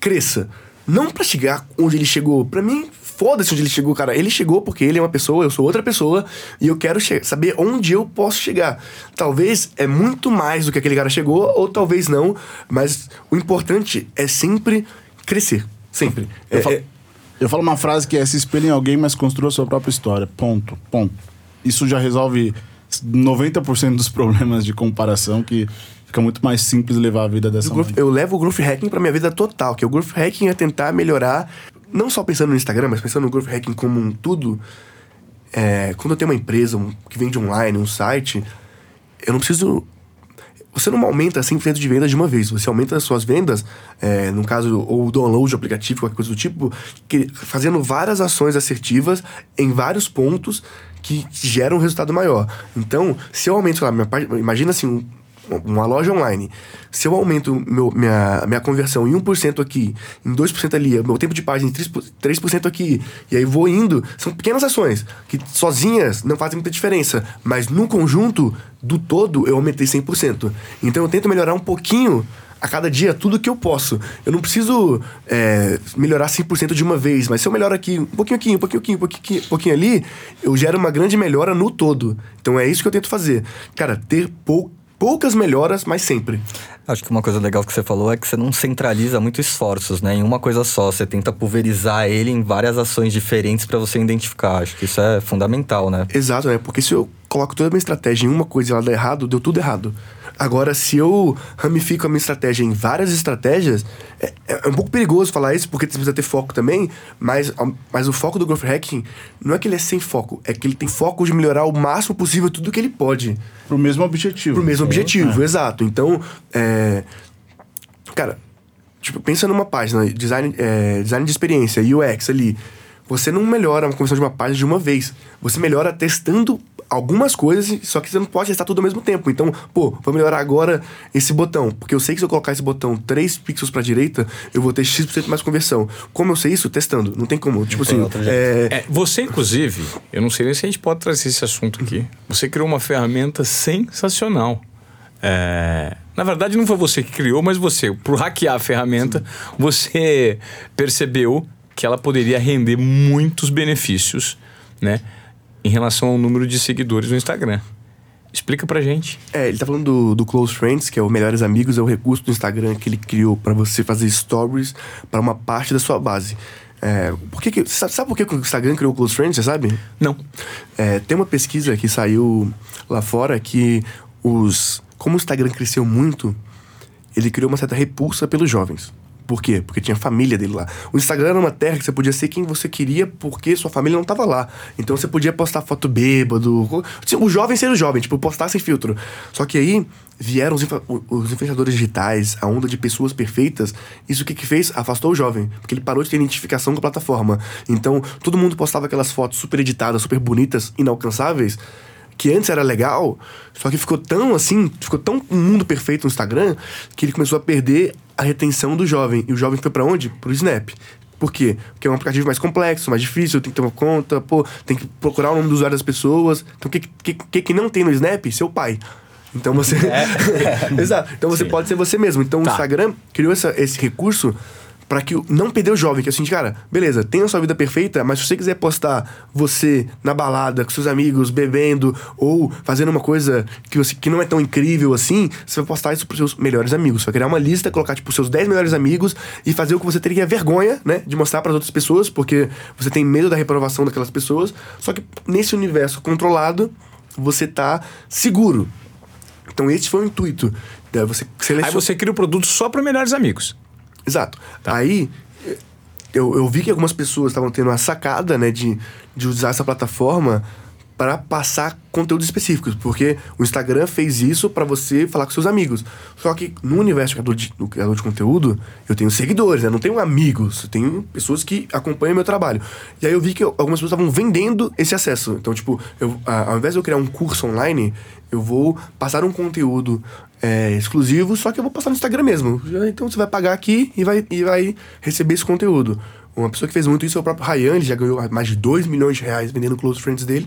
cresça? Não pra chegar onde ele chegou. Pra mim, foda-se onde ele chegou, cara. Ele chegou porque ele é uma pessoa, eu sou outra pessoa. E eu quero saber onde eu posso chegar. Talvez é muito mais do que aquele cara chegou, ou talvez não. Mas o importante é sempre crescer. Sempre. É- Eu, falo, é- eu falo uma frase que é se espelhe em alguém, mas construa a sua própria história. Ponto. Ponto. Isso já resolve 90% dos problemas de comparação que fica muito mais simples levar a vida dessa growth- eu levo o growth hacking pra minha vida total, que o growth hacking é tentar melhorar, não só pensando no Instagram, mas pensando no growth hacking como um tudo. É, quando eu tenho uma empresa um- que vende online, um site, eu não preciso. Você não aumenta 100% de vendas de uma vez. Você aumenta as suas vendas, é, no caso, ou o download do aplicativo, qualquer coisa do tipo, que- fazendo várias ações assertivas em vários pontos que geram um resultado maior. Então, se eu aumento, sei lá, minha, imagina assim, uma loja online. Se eu aumento meu, minha, minha conversão em 1% aqui, em 2% ali, meu tempo de página em 3%, 3% aqui, e aí vou indo, são pequenas ações que sozinhas não fazem muita diferença, mas no conjunto do todo eu aumentei 100%. Então eu tento melhorar um pouquinho a cada dia tudo que eu posso. Eu não preciso é, melhorar 100% de uma vez, mas se eu melhoro aqui, um pouquinho aqui, um pouquinho aqui, um pouquinho, um pouquinho ali, eu gero uma grande melhora no todo. Então é isso que eu tento fazer. Cara, ter pou, poucas melhoras, mas sempre. Acho que uma coisa legal que você falou é que você não centraliza muito esforços, né? Em uma coisa só. Você tenta pulverizar ele em várias ações diferentes para você identificar. Acho que isso é fundamental, né? Exato, né? Porque se eu coloco toda a minha estratégia em uma coisa e ela dá errado, deu tudo errado. Agora, se eu ramifico a minha estratégia em várias estratégias, é, é um pouco perigoso falar isso, porque você precisa ter foco também, mas, mas o foco do Growth Hacking não é que ele é sem foco, é que ele tem foco de melhorar o máximo possível tudo que ele pode. Pro mesmo objetivo. Pro mesmo objetivo, exato. Então, é... Cara, tipo, pensa numa página, design, é, design de experiência, UX ali. Você não melhora uma conversão de uma página de uma vez. Você melhora testando algumas coisas, só que você não pode testar tudo ao mesmo tempo. Então, pô, vou melhorar agora esse botão. Porque eu sei que se eu colocar esse botão 3 pixels pra direita, eu vou ter X% mais conversão. Como eu sei isso? Testando. Não tem como. Tipo assim, é, É, você, inclusive, eu não sei nem se a gente pode trazer esse assunto aqui. Você criou uma ferramenta sensacional. É, na verdade, não foi você que criou, mas você, por hackear a ferramenta, você percebeu que ela poderia render muitos benefícios, né? Em relação ao número de seguidores no Instagram. Explica pra gente. É, ele tá falando do, do Close Friends, que é o Melhores Amigos, é o recurso do Instagram que ele criou para você fazer stories para uma parte da sua base. É, por que que, sabe, sabe por que o Instagram criou o Close Friends, você sabe? Não. É, tem uma pesquisa que saiu lá fora que os. Como o Instagram cresceu muito, ele criou uma certa repulsa pelos jovens. Por quê? Porque tinha a família dele lá. O Instagram era uma terra que você podia ser quem você queria porque sua família não estava lá. Então você podia postar foto bêbado. O jovem ser o jovem, tipo, postar sem filtro. Só que aí vieram os, influ- os influenciadores digitais, a onda de pessoas perfeitas. Isso o que que fez? Afastou o jovem. Porque ele parou de ter identificação com a plataforma. Então todo mundo postava aquelas fotos super editadas, super bonitas, inalcançáveis que antes era legal, só que ficou tão assim, ficou tão um mundo perfeito no Instagram, que ele começou a perder a retenção do jovem. E o jovem foi pra onde? Pro Snap. Por quê? Porque é um aplicativo mais complexo, mais difícil, tem que ter uma conta, pô, tem que procurar o nome do usuário das pessoas. Então o que, que, que, que não tem no Snap? Seu pai. Então você. [laughs] Exato. Então você Sim. pode ser você mesmo. Então Tá. o Instagram criou essa- esse recurso pra que o- não perder o jovem, que é assim, cara, beleza, tem a sua vida perfeita, mas se você quiser postar você na balada com seus amigos, bebendo, ou fazendo uma coisa que, você, que não é tão incrível assim, você vai postar isso pros seus melhores amigos. Você vai criar uma lista, colocar, tipo, seus 10 melhores amigos e fazer o que você teria vergonha, né, de mostrar para outras pessoas, porque você tem medo da reprovação daquelas pessoas. Só que nesse universo controlado, você tá seguro. Então esse foi o intuito. Daí Você seleciona... Aí você cria o produto só para melhores amigos. Exato. Aí eh, eu, eu vi que algumas pessoas estavam tendo a sacada, né, de, de usar essa plataforma para passar conteúdos específicos, porque o Instagram fez isso para você falar com seus amigos. Só que no universo criador de, do criador de conteúdo, eu tenho seguidores, né? Não tenho amigos, eu tenho pessoas que acompanham meu trabalho. E aí eu vi que eu- algumas pessoas estavam vendendo esse acesso. Então, tipo, eu, a- ao invés de eu criar um curso online, eu vou passar um conteúdo é, exclusivo, só que eu vou passar no Instagram mesmo. Então você vai pagar aqui e vai, e vai receber esse conteúdo. Uma pessoa que fez muito isso é o próprio Ryan, ele já ganhou mais de 2 milhões de reais vendendo close friends dele.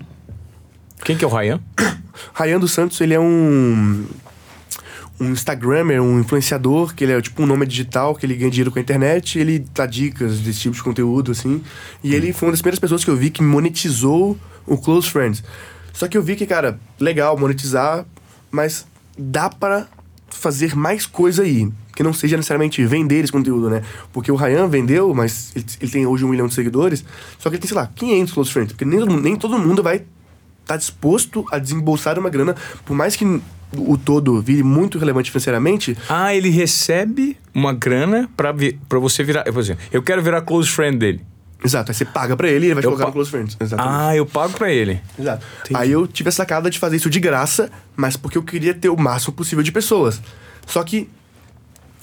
Quem que é o Ryan? [coughs] Ryan dos Santos, ele é um um Instagrammer, um influenciador, que ele é tipo um nome digital, que ele ganha dinheiro com a internet, ele dá dicas desse tipo de conteúdo, assim. E ele foi uma das primeiras pessoas que eu vi que monetizou o Close Friends. Só que eu vi que, cara, legal monetizar, mas dá para fazer mais coisa aí. Que não seja necessariamente vender esse conteúdo, né? Porque o Ryan vendeu, mas ele, ele tem hoje um milhão de seguidores, só que ele tem, sei lá, 500 close friends. Porque nem, nem todo mundo vai tá disposto a desembolsar uma grana, por mais que o todo vire muito relevante financeiramente, Ah, ele recebe uma grana pra, vi- pra você virar. Por exemplo, eu quero virar close friend dele. Exato, aí você paga pra ele e ele vai te Eu colocar pa- no Close Friends. Exatamente. Ah, eu pago pra ele. Exato. Aí eu tive a sacada de fazer isso de graça, mas porque eu queria ter o máximo possível de pessoas. Só que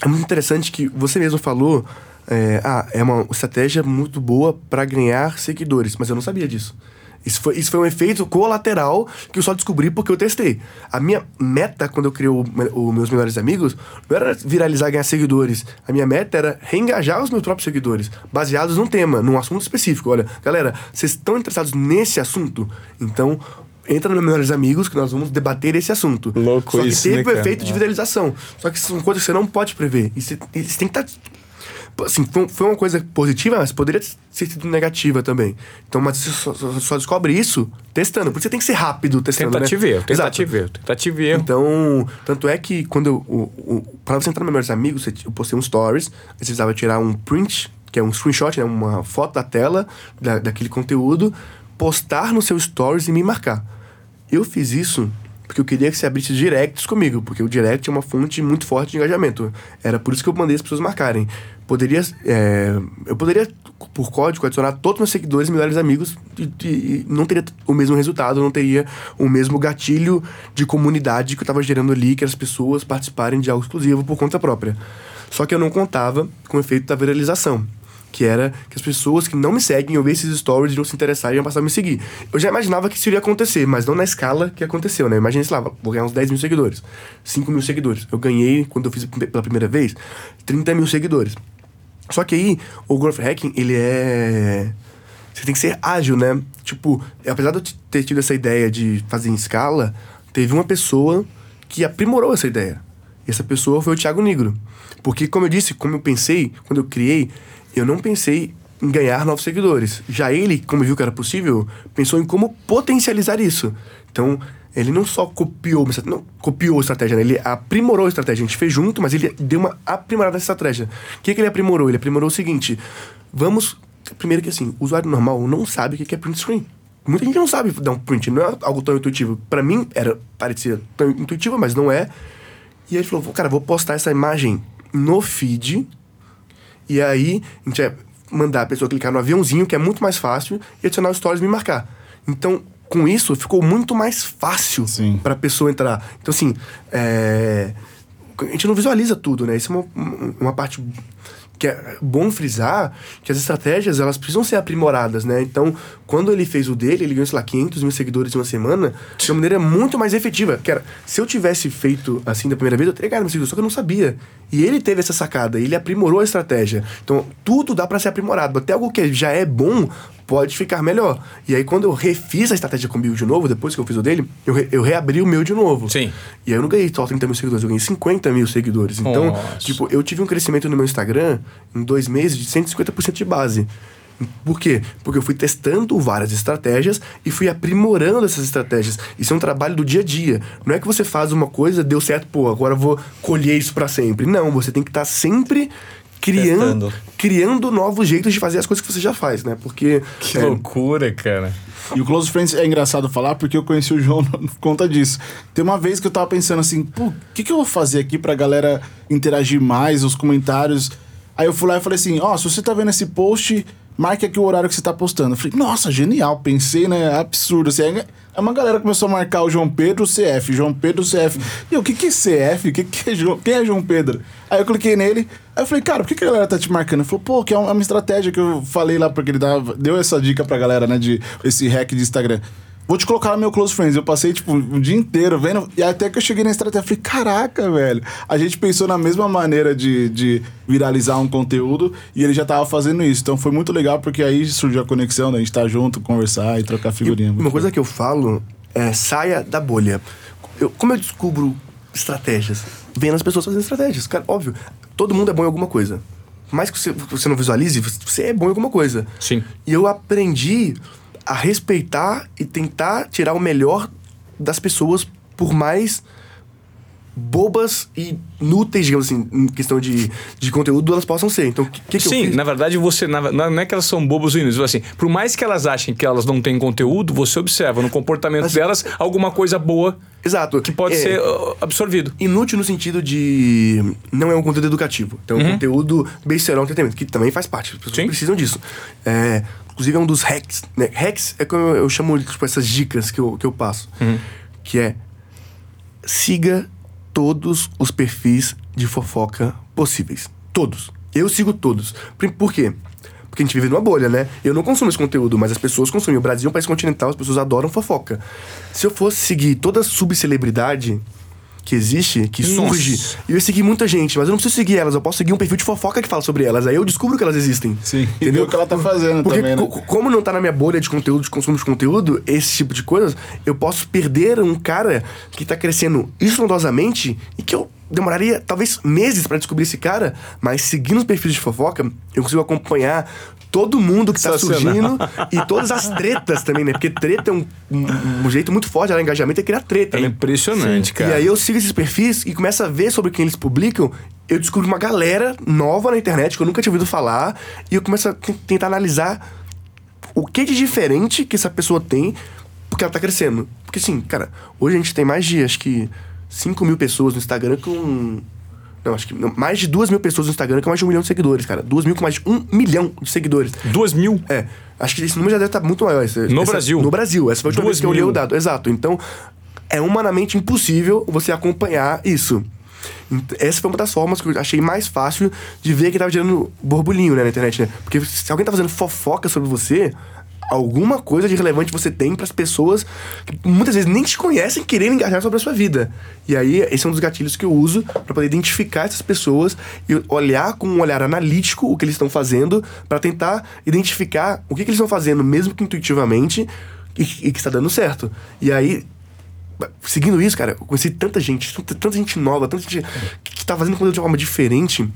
é muito interessante que você mesmo falou, é, ah, é uma estratégia muito boa pra ganhar seguidores, mas eu não sabia disso. Isso foi, isso foi um efeito colateral que eu só descobri porque eu testei. A minha meta, quando eu criei o, o meus melhores amigos, não era viralizar e ganhar seguidores. A minha meta era reengajar os meus próprios seguidores, baseados num tema, num assunto específico. Olha, galera, vocês estão interessados nesse assunto? Então, entra no Melhores Amigos que nós vamos debater esse assunto. Louco Só que isso, teve né, o cara? efeito de viralização. Só que são coisas que você não pode prever. E você, e você tem que estar. Assim, foi, foi uma coisa positiva, mas poderia ter sido negativa também. Então, mas você só, só- só descobre isso testando. Porque você tem que ser rápido testando. Tentativa né? tentativa erro, tentativa erro. Então, tanto é que quando eu. O, o, pra você entrar no Melhores Amigos, eu postei um stories, você precisava tirar um print, que é um screenshot, né, uma foto da tela da, daquele conteúdo, postar no seu stories e me marcar. Eu fiz isso porque eu queria que você abrisse directs comigo, porque o direct é uma fonte muito forte de engajamento. Era por isso que eu mandei as pessoas marcarem. Poderia, é, eu poderia, por código, adicionar todos os meus seguidores e melhores amigos e, e- não teria o mesmo resultado, não teria o mesmo gatilho de comunidade que eu estava gerando ali, que as pessoas participarem de algo exclusivo por conta própria. Só que eu não contava com o efeito da viralização que era que as pessoas que não me seguem, eu ver esses stories, iriam se interessar e iam passar a me seguir. Eu já imaginava que isso iria acontecer, mas não na escala que aconteceu, né? Imagina, sei lá, vou ganhar uns 10 mil seguidores, 5 mil seguidores. Eu ganhei, quando eu fiz pela primeira vez, 30 mil seguidores. Só que aí, o growth hacking, ele é... Você tem que ser ágil, né? Tipo, apesar de eu ter tido essa ideia de fazer em escala, teve uma pessoa que aprimorou essa ideia. E essa pessoa foi o Thiago Negro. Porque, como eu disse, como eu pensei, quando eu criei, eu não pensei em ganhar novos seguidores. Já ele, como viu que era possível, pensou em como potencializar isso. Então, ele não só copiou, não copiou a estratégia, né? ele aprimorou a estratégia. A gente fez junto, mas ele deu uma aprimorada nessa estratégia. O que, que ele aprimorou? Ele aprimorou o seguinte: vamos. Primeiro que assim, o usuário normal não sabe o que é print screen. Muita gente não sabe dar um print, não é algo tão intuitivo. Pra mim, era parecia tão intuitivo, mas não é. E aí ele falou, cara, vou postar essa imagem no feed. E aí a gente vai mandar a pessoa clicar no aviãozinho, que é muito mais fácil, e adicionar os stories e me marcar. Então, com isso, ficou muito mais fácil para a pessoa entrar. Então, assim, é, a gente não visualiza tudo, né? Isso é uma, uma parte que é bom frisar que as estratégias elas precisam ser aprimoradas, né? Então, quando ele fez o dele, ele ganhou, sei lá, 500 mil seguidores em uma semana de uma maneira muito mais efetiva. Que era, se eu tivesse feito assim da primeira vez, eu teria ganhado meus seguidores, só que eu não sabia. E ele teve essa sacada, ele aprimorou a estratégia. Então, tudo dá para ser aprimorado. Até algo que já é bom pode ficar melhor. E aí, quando eu refiz a estratégia comigo de novo, depois que eu fiz o dele, eu, re- eu reabri o meu de novo. Sim. E aí eu não ganhei só 30 mil seguidores, eu ganhei 50 mil seguidores. Então, Nossa. tipo, eu tive um crescimento no meu Instagram em dois meses de 150% de base. Por quê? Porque eu fui testando várias estratégias e fui aprimorando essas estratégias. Isso é um trabalho do dia a dia. Não é que você faz uma coisa, deu certo, pô, agora eu vou colher isso pra sempre. Não, você tem que estar sempre criando, Testando. criando novos jeitos de fazer as coisas que você já faz, né? Porque Que é, loucura, cara. E o Close Friends é engraçado falar porque eu conheci o João [laughs] por conta disso. Tem uma vez que eu tava pensando assim, pô, o que, que eu vou fazer aqui pra galera interagir mais, os comentários. Aí eu fui lá e falei assim, ó, se você tá vendo esse post, marque aqui o horário que você tá postando. Eu falei, nossa, genial, pensei, né? Absurdo. Assim, aí uma galera começou a marcar o João Pedro CF, João Pedro CF. E o que que é CF? Que que é João? Quem é João Pedro? Aí eu cliquei nele, aí eu falei, cara, por que, que a galera tá te marcando? Ele falou, pô, que é é uma estratégia que eu falei lá, porque ele dava, deu essa dica pra galera, né, de esse hack de Instagram. Vou te colocar no meu close friends. Eu passei, tipo, um dia inteiro vendo. E até que eu cheguei na estratégia, falei, caraca, velho. A gente pensou na mesma maneira de, de viralizar um conteúdo e ele já tava fazendo isso. Então foi muito legal, porque aí surgiu a conexão, né? A gente tá junto, conversar e trocar figurinha. E uma coisa legal. que eu falo é saia da bolha. Eu- como eu descubro estratégias? Vendo as pessoas fazendo estratégias. Cara, óbvio, todo mundo é bom em alguma coisa. Por mais que você, você não visualize, você é bom em alguma coisa. Sim. E eu aprendi a respeitar e tentar tirar o melhor das pessoas, por mais bobas e inúteis, digamos assim, em questão de, de conteúdo, elas possam ser. Então, o que, que, Sim, na verdade você na- não é que elas são bobas ou inúteis, assim, por mais que elas achem que elas não têm conteúdo, você observa no comportamento Mas- delas alguma coisa boa Exato. que pode É, ser uh, absorvido. Inútil no sentido de. Não é um conteúdo educativo. Então, é um conteúdo besterol entretenimento, que também faz parte. As pessoas Sim. precisam disso. É, inclusive, é um dos hacks. Né? Hacks é como eu, eu chamo tipo, essas dicas que eu, que eu passo. Que é. Siga todos os perfis de fofoca possíveis. Todos. Eu sigo todos. Por, por quê? Porque a gente vive numa bolha, né? Eu não consumo esse conteúdo, mas as pessoas consomem. O Brasil é um país continental, as pessoas adoram fofoca. Se eu fosse seguir toda subcelebridade que existe, que Nossa. surge, eu ia seguir muita gente, mas eu não preciso seguir elas, eu posso seguir um perfil de fofoca que fala sobre elas. Aí eu descubro que elas existem. Sim. E ver o que ela tá fazendo Porque também, né? co- como não tá na minha bolha de conteúdo, de consumo de conteúdo, esse tipo de coisas, eu posso perder um cara que tá crescendo estrondosamente e que eu demoraria talvez meses pra descobrir esse cara, mas seguindo os perfis de fofoca, eu consigo acompanhar todo mundo que tá surgindo e todas as tretas também, né? Porque treta é um, um, um jeito muito forte de gerar engajamento, é criar treta, É né? impressionante, cara. E aí eu sigo esses perfis e começo a ver sobre quem eles publicam. Eu descubro uma galera nova na internet que eu nunca tinha ouvido falar. E eu começo a tentar analisar o que de diferente que essa pessoa tem porque ela tá crescendo. Porque assim, cara, hoje a gente tem mais de, acho que, 5 mil pessoas no Instagram com... Não, acho que não, mais de 2 mil pessoas no Instagram com mais de um milhão de seguidores, cara. 2 mil com mais de um milhão de seguidores. Duas mil. É, acho que esse número já deve estar muito maior. Esse- No essa- Brasil? No Brasil. Essa foi a última Duas vez que eu olhei mil. o dado. Exato. Então, é humanamente impossível você acompanhar isso. Essa foi uma das formas que eu achei mais fácil de ver que tava gerando borbulhinho né, na internet, né? Porque se alguém tá fazendo fofoca sobre você, alguma coisa de relevante você tem pras pessoas que muitas vezes nem te conhecem querendo engajar sobre a sua vida. E aí, esse é um dos gatilhos que eu uso pra poder identificar essas pessoas e olhar com um olhar analítico o que eles estão fazendo pra tentar identificar o que, que eles estão fazendo, mesmo que intuitivamente, e, e que está dando certo. E aí, seguindo isso, cara, eu conheci tanta gente, tanta, gente nova, tanta gente que, que tá fazendo conteúdo de uma forma diferente,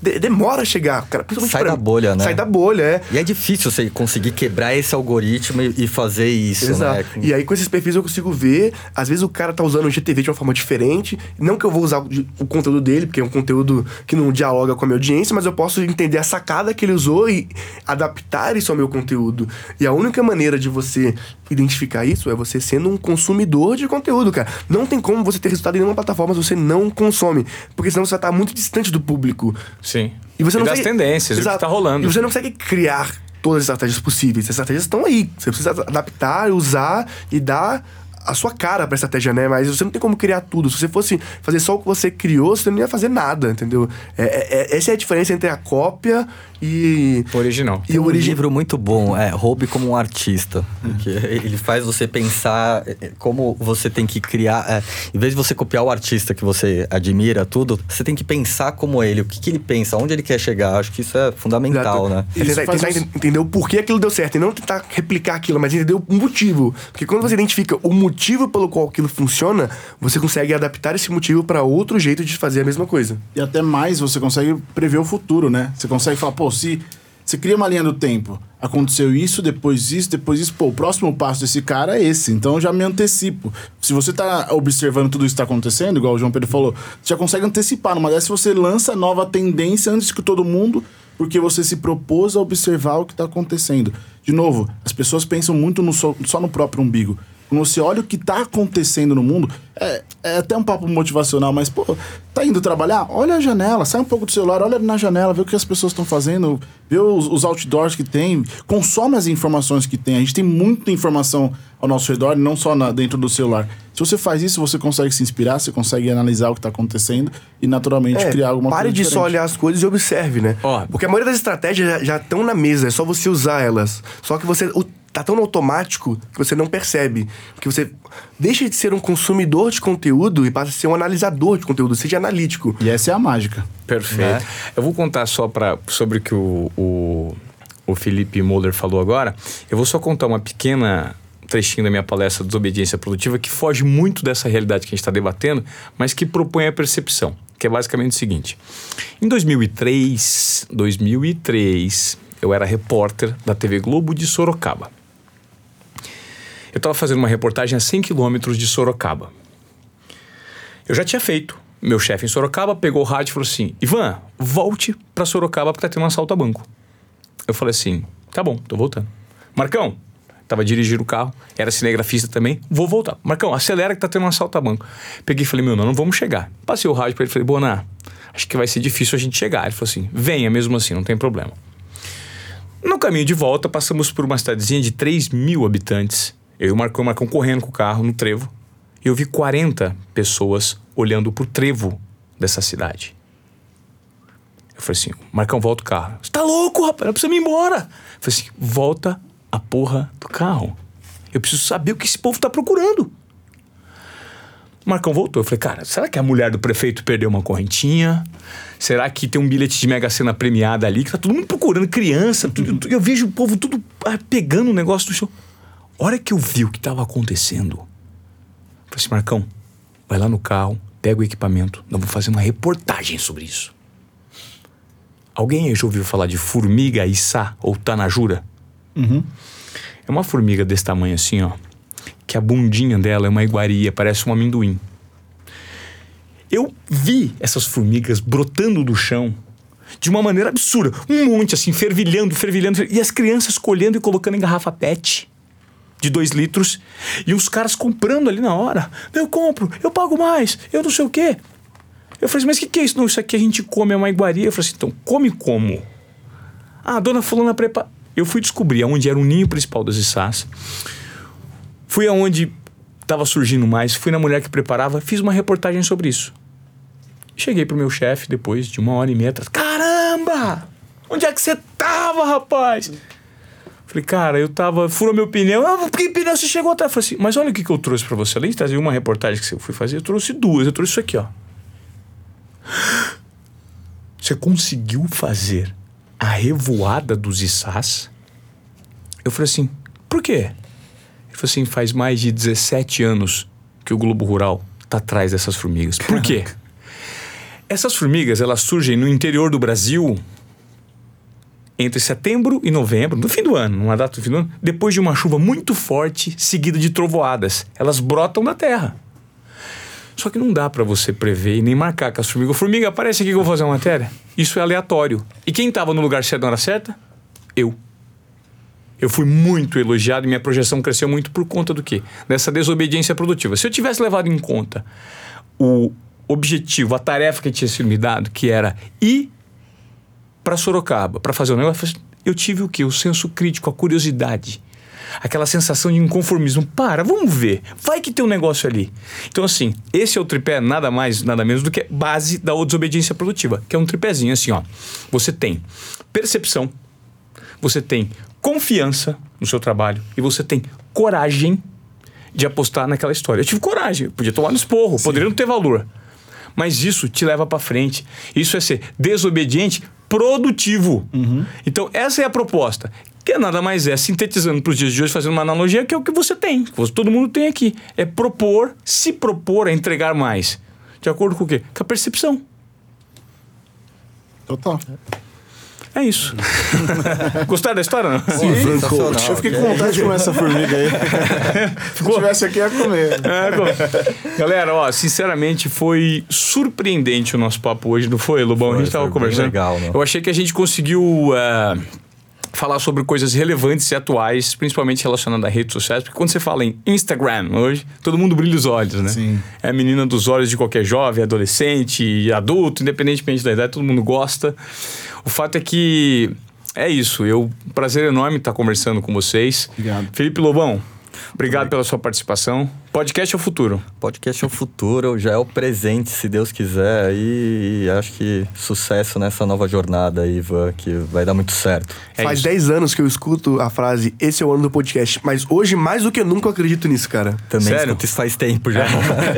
de- demora a chegar, cara. Sai pra- da bolha, né? Sai da bolha, é. E é difícil você conseguir quebrar esse algoritmo e, fazer isso, Exato. né? E aí, com esses perfis, eu consigo ver. Às vezes o cara tá usando o GTV de uma forma diferente. Não que eu vou usar o, o conteúdo dele, porque é um conteúdo que não dialoga com a minha audiência, mas eu posso entender a sacada que ele usou e adaptar isso ao meu conteúdo. E a única maneira de você identificar isso é você sendo um consumidor de conteúdo, cara. Não tem como você ter resultado em nenhuma plataforma se você não consome. Porque senão você vai estar muito distante do público. Sim. E você não das consegue- tendências, o que Exato. tá rolando. E você não consegue criar todas as estratégias possíveis. As estratégias estão aí. Você precisa adaptar, usar e dar a sua cara pra estratégia, né? Mas você não tem como criar tudo. Se você fosse fazer só o que você criou, você não ia fazer nada, entendeu? É, é- é- essa é a diferença entre a cópia e. Original. E Tem o um origi... livro muito bom, é Roube como um artista. Que ele faz você pensar é, como você tem que criar. é, em vez de você copiar o artista que você admira, tudo, você tem que pensar como ele, o que, que ele pensa, onde ele quer chegar. Acho que isso é fundamental, né? E Isso tentar, faz tentar uns- ent- entender o porquê aquilo deu certo. E não tentar replicar aquilo, mas entender o motivo. Porque quando você identifica o motivo pelo qual aquilo funciona, você consegue adaptar esse motivo pra outro jeito de fazer a mesma coisa. E até mais você consegue prever o futuro, né? Você consegue falar, pô, se você cria uma linha do tempo, aconteceu isso, depois isso, depois isso, pô, o próximo passo desse cara é esse, então eu já me antecipo. Se você tá observando tudo isso que tá acontecendo, igual o João Pedro falou, você já consegue antecipar. Numa dessas você lança nova tendência antes que todo mundo, porque você se propôs a observar o que tá acontecendo. De novo, as pessoas pensam muito no só, só no próprio umbigo. Quando você olha o que tá acontecendo no mundo, é, é até um papo motivacional, mas, pô, tá indo trabalhar? Olha a janela, sai um pouco do celular, olha na janela, vê o que as pessoas estão fazendo, vê os, os outdoors que tem, consome as informações que tem. A gente tem muita informação ao nosso redor, não só na- dentro do celular. Se você faz isso, você consegue se inspirar, você consegue analisar o que tá acontecendo e, naturalmente, É, criar alguma pare coisa de só diferente. olhar as coisas e observe, né? Ó. Porque a maioria das estratégias já- já estão na mesa, é só você usar elas. Só que você o- tá tão no automático que você não percebe. Porque você deixa de ser um consumidor de conteúdo e passa a ser um analisador de conteúdo, seja analítico. E essa é a mágica. Perfeito. Né? Eu vou contar só pra, sobre o que o, o, o Felipe Moller falou agora. Eu vou só contar uma pequena trechinho da minha palestra Desobediência Produtiva que foge muito dessa realidade que a gente está debatendo, mas que propõe a percepção, que é basicamente o seguinte. Em 2003, 2003, eu era repórter da TV Globo de Sorocaba. Eu estava fazendo uma reportagem a 100 quilômetros de Sorocaba. Eu já tinha feito. Meu chefe em Sorocaba pegou o rádio e falou assim: Ivan, volte para Sorocaba porque tá tendo um assalto a banco. Eu falei assim: tá bom, tô voltando. Marcão, tava dirigindo o carro, era cinegrafista também, vou voltar. Marcão, acelera que tá tendo um assalto a banco. Peguei e falei: meu, não, não vamos chegar. Passei o rádio para ele falei: Bona, acho que vai ser difícil a gente chegar. Ele falou assim: venha mesmo assim, não tem problema. No caminho de volta, passamos por uma cidadezinha de 3 mil habitantes. Eu e o Marcão, o Marcão correndo com o carro no trevo. E eu vi 40 pessoas olhando pro trevo dessa cidade. Eu falei assim, Marcão, volta o carro. Você tá louco, rapaz? Eu preciso ir embora. Eu falei assim, volta a porra do carro. Eu preciso saber o que esse povo tá procurando. O Marcão voltou. Eu falei, cara, será que a mulher do prefeito perdeu uma correntinha? Será que tem um bilhete de Mega Sena premiada ali? Que tá todo mundo procurando, criança. Tudo, eu vejo o povo tudo ah, pegando o negócio do chão. Hora que eu vi o que estava acontecendo, eu falei assim, Marcão, vai lá no carro, pega o equipamento, nós vamos fazer uma reportagem sobre isso. Alguém já ouviu falar de formiga içá ou tanajura? É uma formiga desse tamanho assim, ó, que a bundinha dela é uma iguaria, parece um amendoim. Eu vi essas formigas brotando do chão de uma maneira absurda. Um monte, assim, fervilhando, fervilhando, fervilhando. E as crianças colhendo e colocando em garrafa PET de dois litros. E os caras comprando ali na hora. Eu compro, eu pago mais, eu não sei o quê. Eu falei assim, mas o que, que é isso? Não, isso aqui a gente come, é uma iguaria. Eu falei assim, então, come como? Ah, a dona fulana prepara... Eu fui descobrir aonde era o ninho principal das içás. Fui aonde estava surgindo mais, fui na mulher que preparava, fiz uma reportagem sobre isso. Cheguei pro meu chefe depois de uma hora e meia atrás. Caramba! Onde é que você tava, rapaz? Falei, cara, eu tava. Furou meu pneu. Ah, que pneu você chegou até? Falei assim, mas olha o que, que eu trouxe pra você. Além de trazer uma reportagem que eu fui fazer, eu trouxe duas. Eu trouxe isso aqui, ó. [gasps] Você conseguiu fazer a revoada dos içás? Eu falei assim, por quê? Ele falou assim, faz mais de 17 anos que o Globo Rural tá atrás dessas formigas. Por quê? Essas formigas, elas surgem no interior do Brasil entre setembro e novembro, no fim do ano, numa data do fim do ano, depois de uma chuva muito forte, seguida de trovoadas. Elas brotam na terra. Só que não dá para você prever e nem marcar com as formigas. Formiga, aparece aqui que eu vou fazer uma matéria. Isso é aleatório. E quem estava no lugar certo na hora certa? Eu. Eu fui muito elogiado e minha projeção cresceu muito por conta do quê? Dessa desobediência produtiva. Se eu tivesse levado em conta o objetivo, a tarefa que tinha sido me dado, que era ir para Sorocaba para fazer o negócio, eu tive o quê? O senso crítico, a curiosidade. Aquela sensação de inconformismo. Para, vamos ver. Vai que tem um negócio ali. Então, assim, esse é o tripé nada mais, nada menos do que base da desobediência produtiva, que é um tripézinho assim, ó. Você tem percepção, você tem confiança no seu trabalho e você tem coragem de apostar naquela história. Eu tive coragem, eu podia tomar no esporro, poderia não ter valor. Mas isso te leva para frente. Isso é ser desobediente produtivo. Então, essa é a proposta. Que nada mais é, sintetizando para os dias de hoje, fazendo uma analogia, que é o que você tem, que todo mundo tem aqui. É propor, se propor a entregar mais. De acordo com o quê? Com a percepção. Total. É isso. [laughs] Gostaram da história? Não? Sim, sensacional. Eu fiquei com vontade de comer essa formiga aí. [laughs] Se tivesse aqui, ia comer. É, Galera, ó, sinceramente foi surpreendente o nosso papo hoje, não foi, Lobão? a Foi, gente tava foi bem conversando. legal, né? Eu achei que a gente conseguiu é, falar sobre coisas relevantes e atuais, principalmente relacionadas a redes sociais, porque quando você fala em Instagram hoje, todo mundo brilha os olhos, né? Sim. É a menina dos olhos de qualquer jovem, adolescente, adulto, independentemente da idade, todo mundo gosta. O fato é que é isso. Eu prazer enorme estar conversando com vocês. Obrigado. Felipe Lobão, obrigado pela sua participação. Podcast é o futuro. Podcast é o futuro, já é o presente, se Deus quiser. E, e acho que sucesso nessa nova jornada aí, Ivan, que vai dar muito certo. É Faz isso. 10 anos que eu escuto a frase esse é o ano do podcast. Mas hoje, mais do que nunca, eu acredito nisso, cara. Também Sério? escuto isso faz tempo já.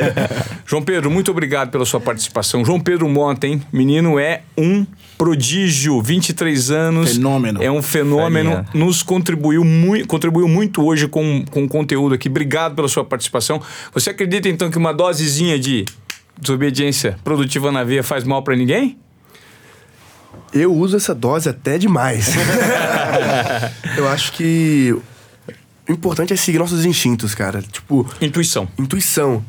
[laughs] João Pedro, muito obrigado pela sua participação. João Pedro Monta, hein? Menino é um prodígio, 23 anos. Fenômeno. É um fenômeno. Nos contribuiu muito, contribuiu muito hoje com, com o conteúdo aqui. Obrigado pela sua participação. Você acredita então que uma dosezinha de desobediência produtiva na veia faz mal pra ninguém? Eu uso essa dose até demais. [laughs] eu acho que o importante é seguir nossos instintos, cara. Tipo, Intuição. intuição.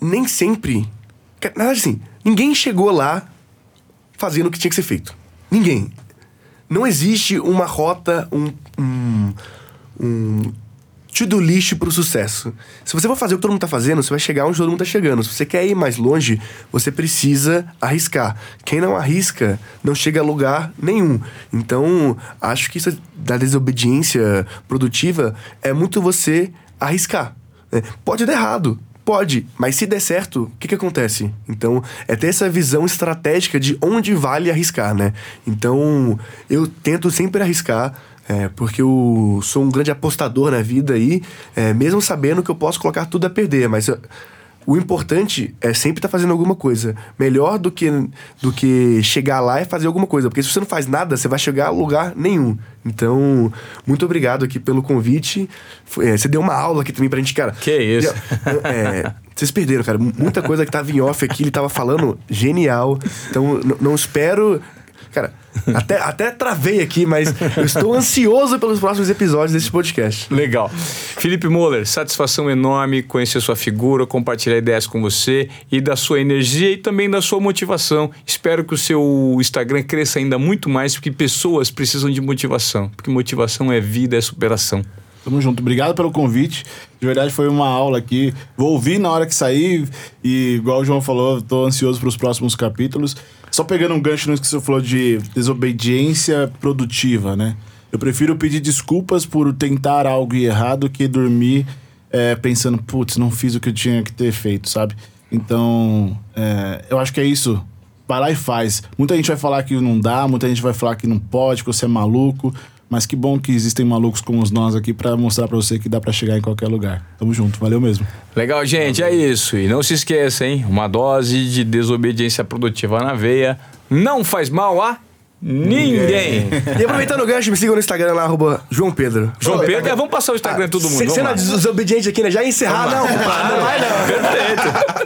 Nem sempre. Na verdade, assim, ninguém chegou lá fazendo o que tinha que ser feito. Ninguém. Não existe uma rota, um. um, um to-do list pro sucesso. Se você for fazer o que todo mundo tá fazendo, você vai chegar onde todo mundo tá chegando. Se você quer ir mais longe, você precisa arriscar. Quem não arrisca, não chega a lugar nenhum. Então, acho que isso da desobediência produtiva é muito você arriscar. né? Pode dar errado, Pode, mas se der certo, o que, que acontece? Então, é ter essa visão estratégica de onde vale arriscar, né? Então, eu tento sempre arriscar, é, porque eu sou um grande apostador na vida aí, é, mesmo sabendo que eu posso colocar tudo a perder, mas eu- o importante é sempre estar fazendo alguma coisa. Melhor do que, do que chegar lá e fazer alguma coisa. Porque se você não faz nada, você vai chegar a lugar nenhum. Então, muito obrigado aqui pelo convite. Foi- é, você deu uma aula aqui também pra gente, cara. Que isso. É, vocês perderam, cara. Muita coisa que tava em off aqui, ele tava falando genial. Então, não espero. Cara, até, até travei aqui, mas eu estou ansioso pelos próximos episódios desse podcast. Legal. Felipe Moller, satisfação enorme conhecer sua figura, compartilhar ideias com você e da sua energia e também da sua motivação. Espero que o seu Instagram cresça ainda muito mais, porque pessoas precisam de motivação. Porque motivação é vida, é superação. Tamo junto. Obrigado pelo convite. De verdade, foi uma aula aqui. Vou ouvir na hora que sair. E, igual o João falou, tô ansioso para os próximos capítulos. Só pegando um gancho no que você falou de desobediência produtiva, né? Eu prefiro pedir desculpas por tentar algo e errar do que dormir é, pensando, putz, não fiz o que eu tinha que ter feito, sabe? Então, é, eu acho que é isso. Vai lá e faz. Muita gente vai falar que não dá, muita gente vai falar que não pode, que você é maluco. Mas que bom que existem malucos como os nós aqui pra mostrar pra você que dá pra chegar em qualquer lugar. Tamo junto, valeu mesmo. Legal, gente, é isso. E não se esqueça, hein? Uma dose de desobediência produtiva na veia não faz mal a ninguém. E aproveitando o gancho, me sigam no Instagram lá, arroba João Pedro. João Pedro, é, vamos passar o Instagram de todo mundo. Sem vamos sendo lá. desobediente aqui, né? Já ia encerrar, não, não vai não. Perfeito.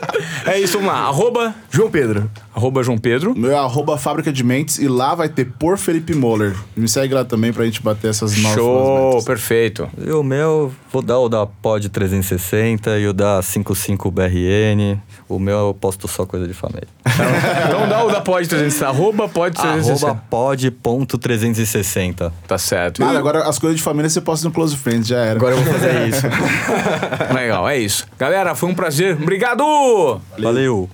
É isso, vamos lá. Arroba, João Pedro. arroba João Pedro. Meu é arroba Fábrica de Mentes e lá vai ter por Felipe Moller. Me segue lá também pra gente bater essas novas Show, metas. perfeito. E o meu, vou dar o da Pod 360 e o da 55BRN. O meu eu posto só coisa de família. Então dá o da Pod 360. Arroba Pod 360. Arroba pod.360. Tá certo. Nada, agora as coisas de família você posta no Close Friends, já era. Agora eu vou fazer isso. [laughs] Legal, é isso. Galera, foi um prazer. Obrigado! Valeu.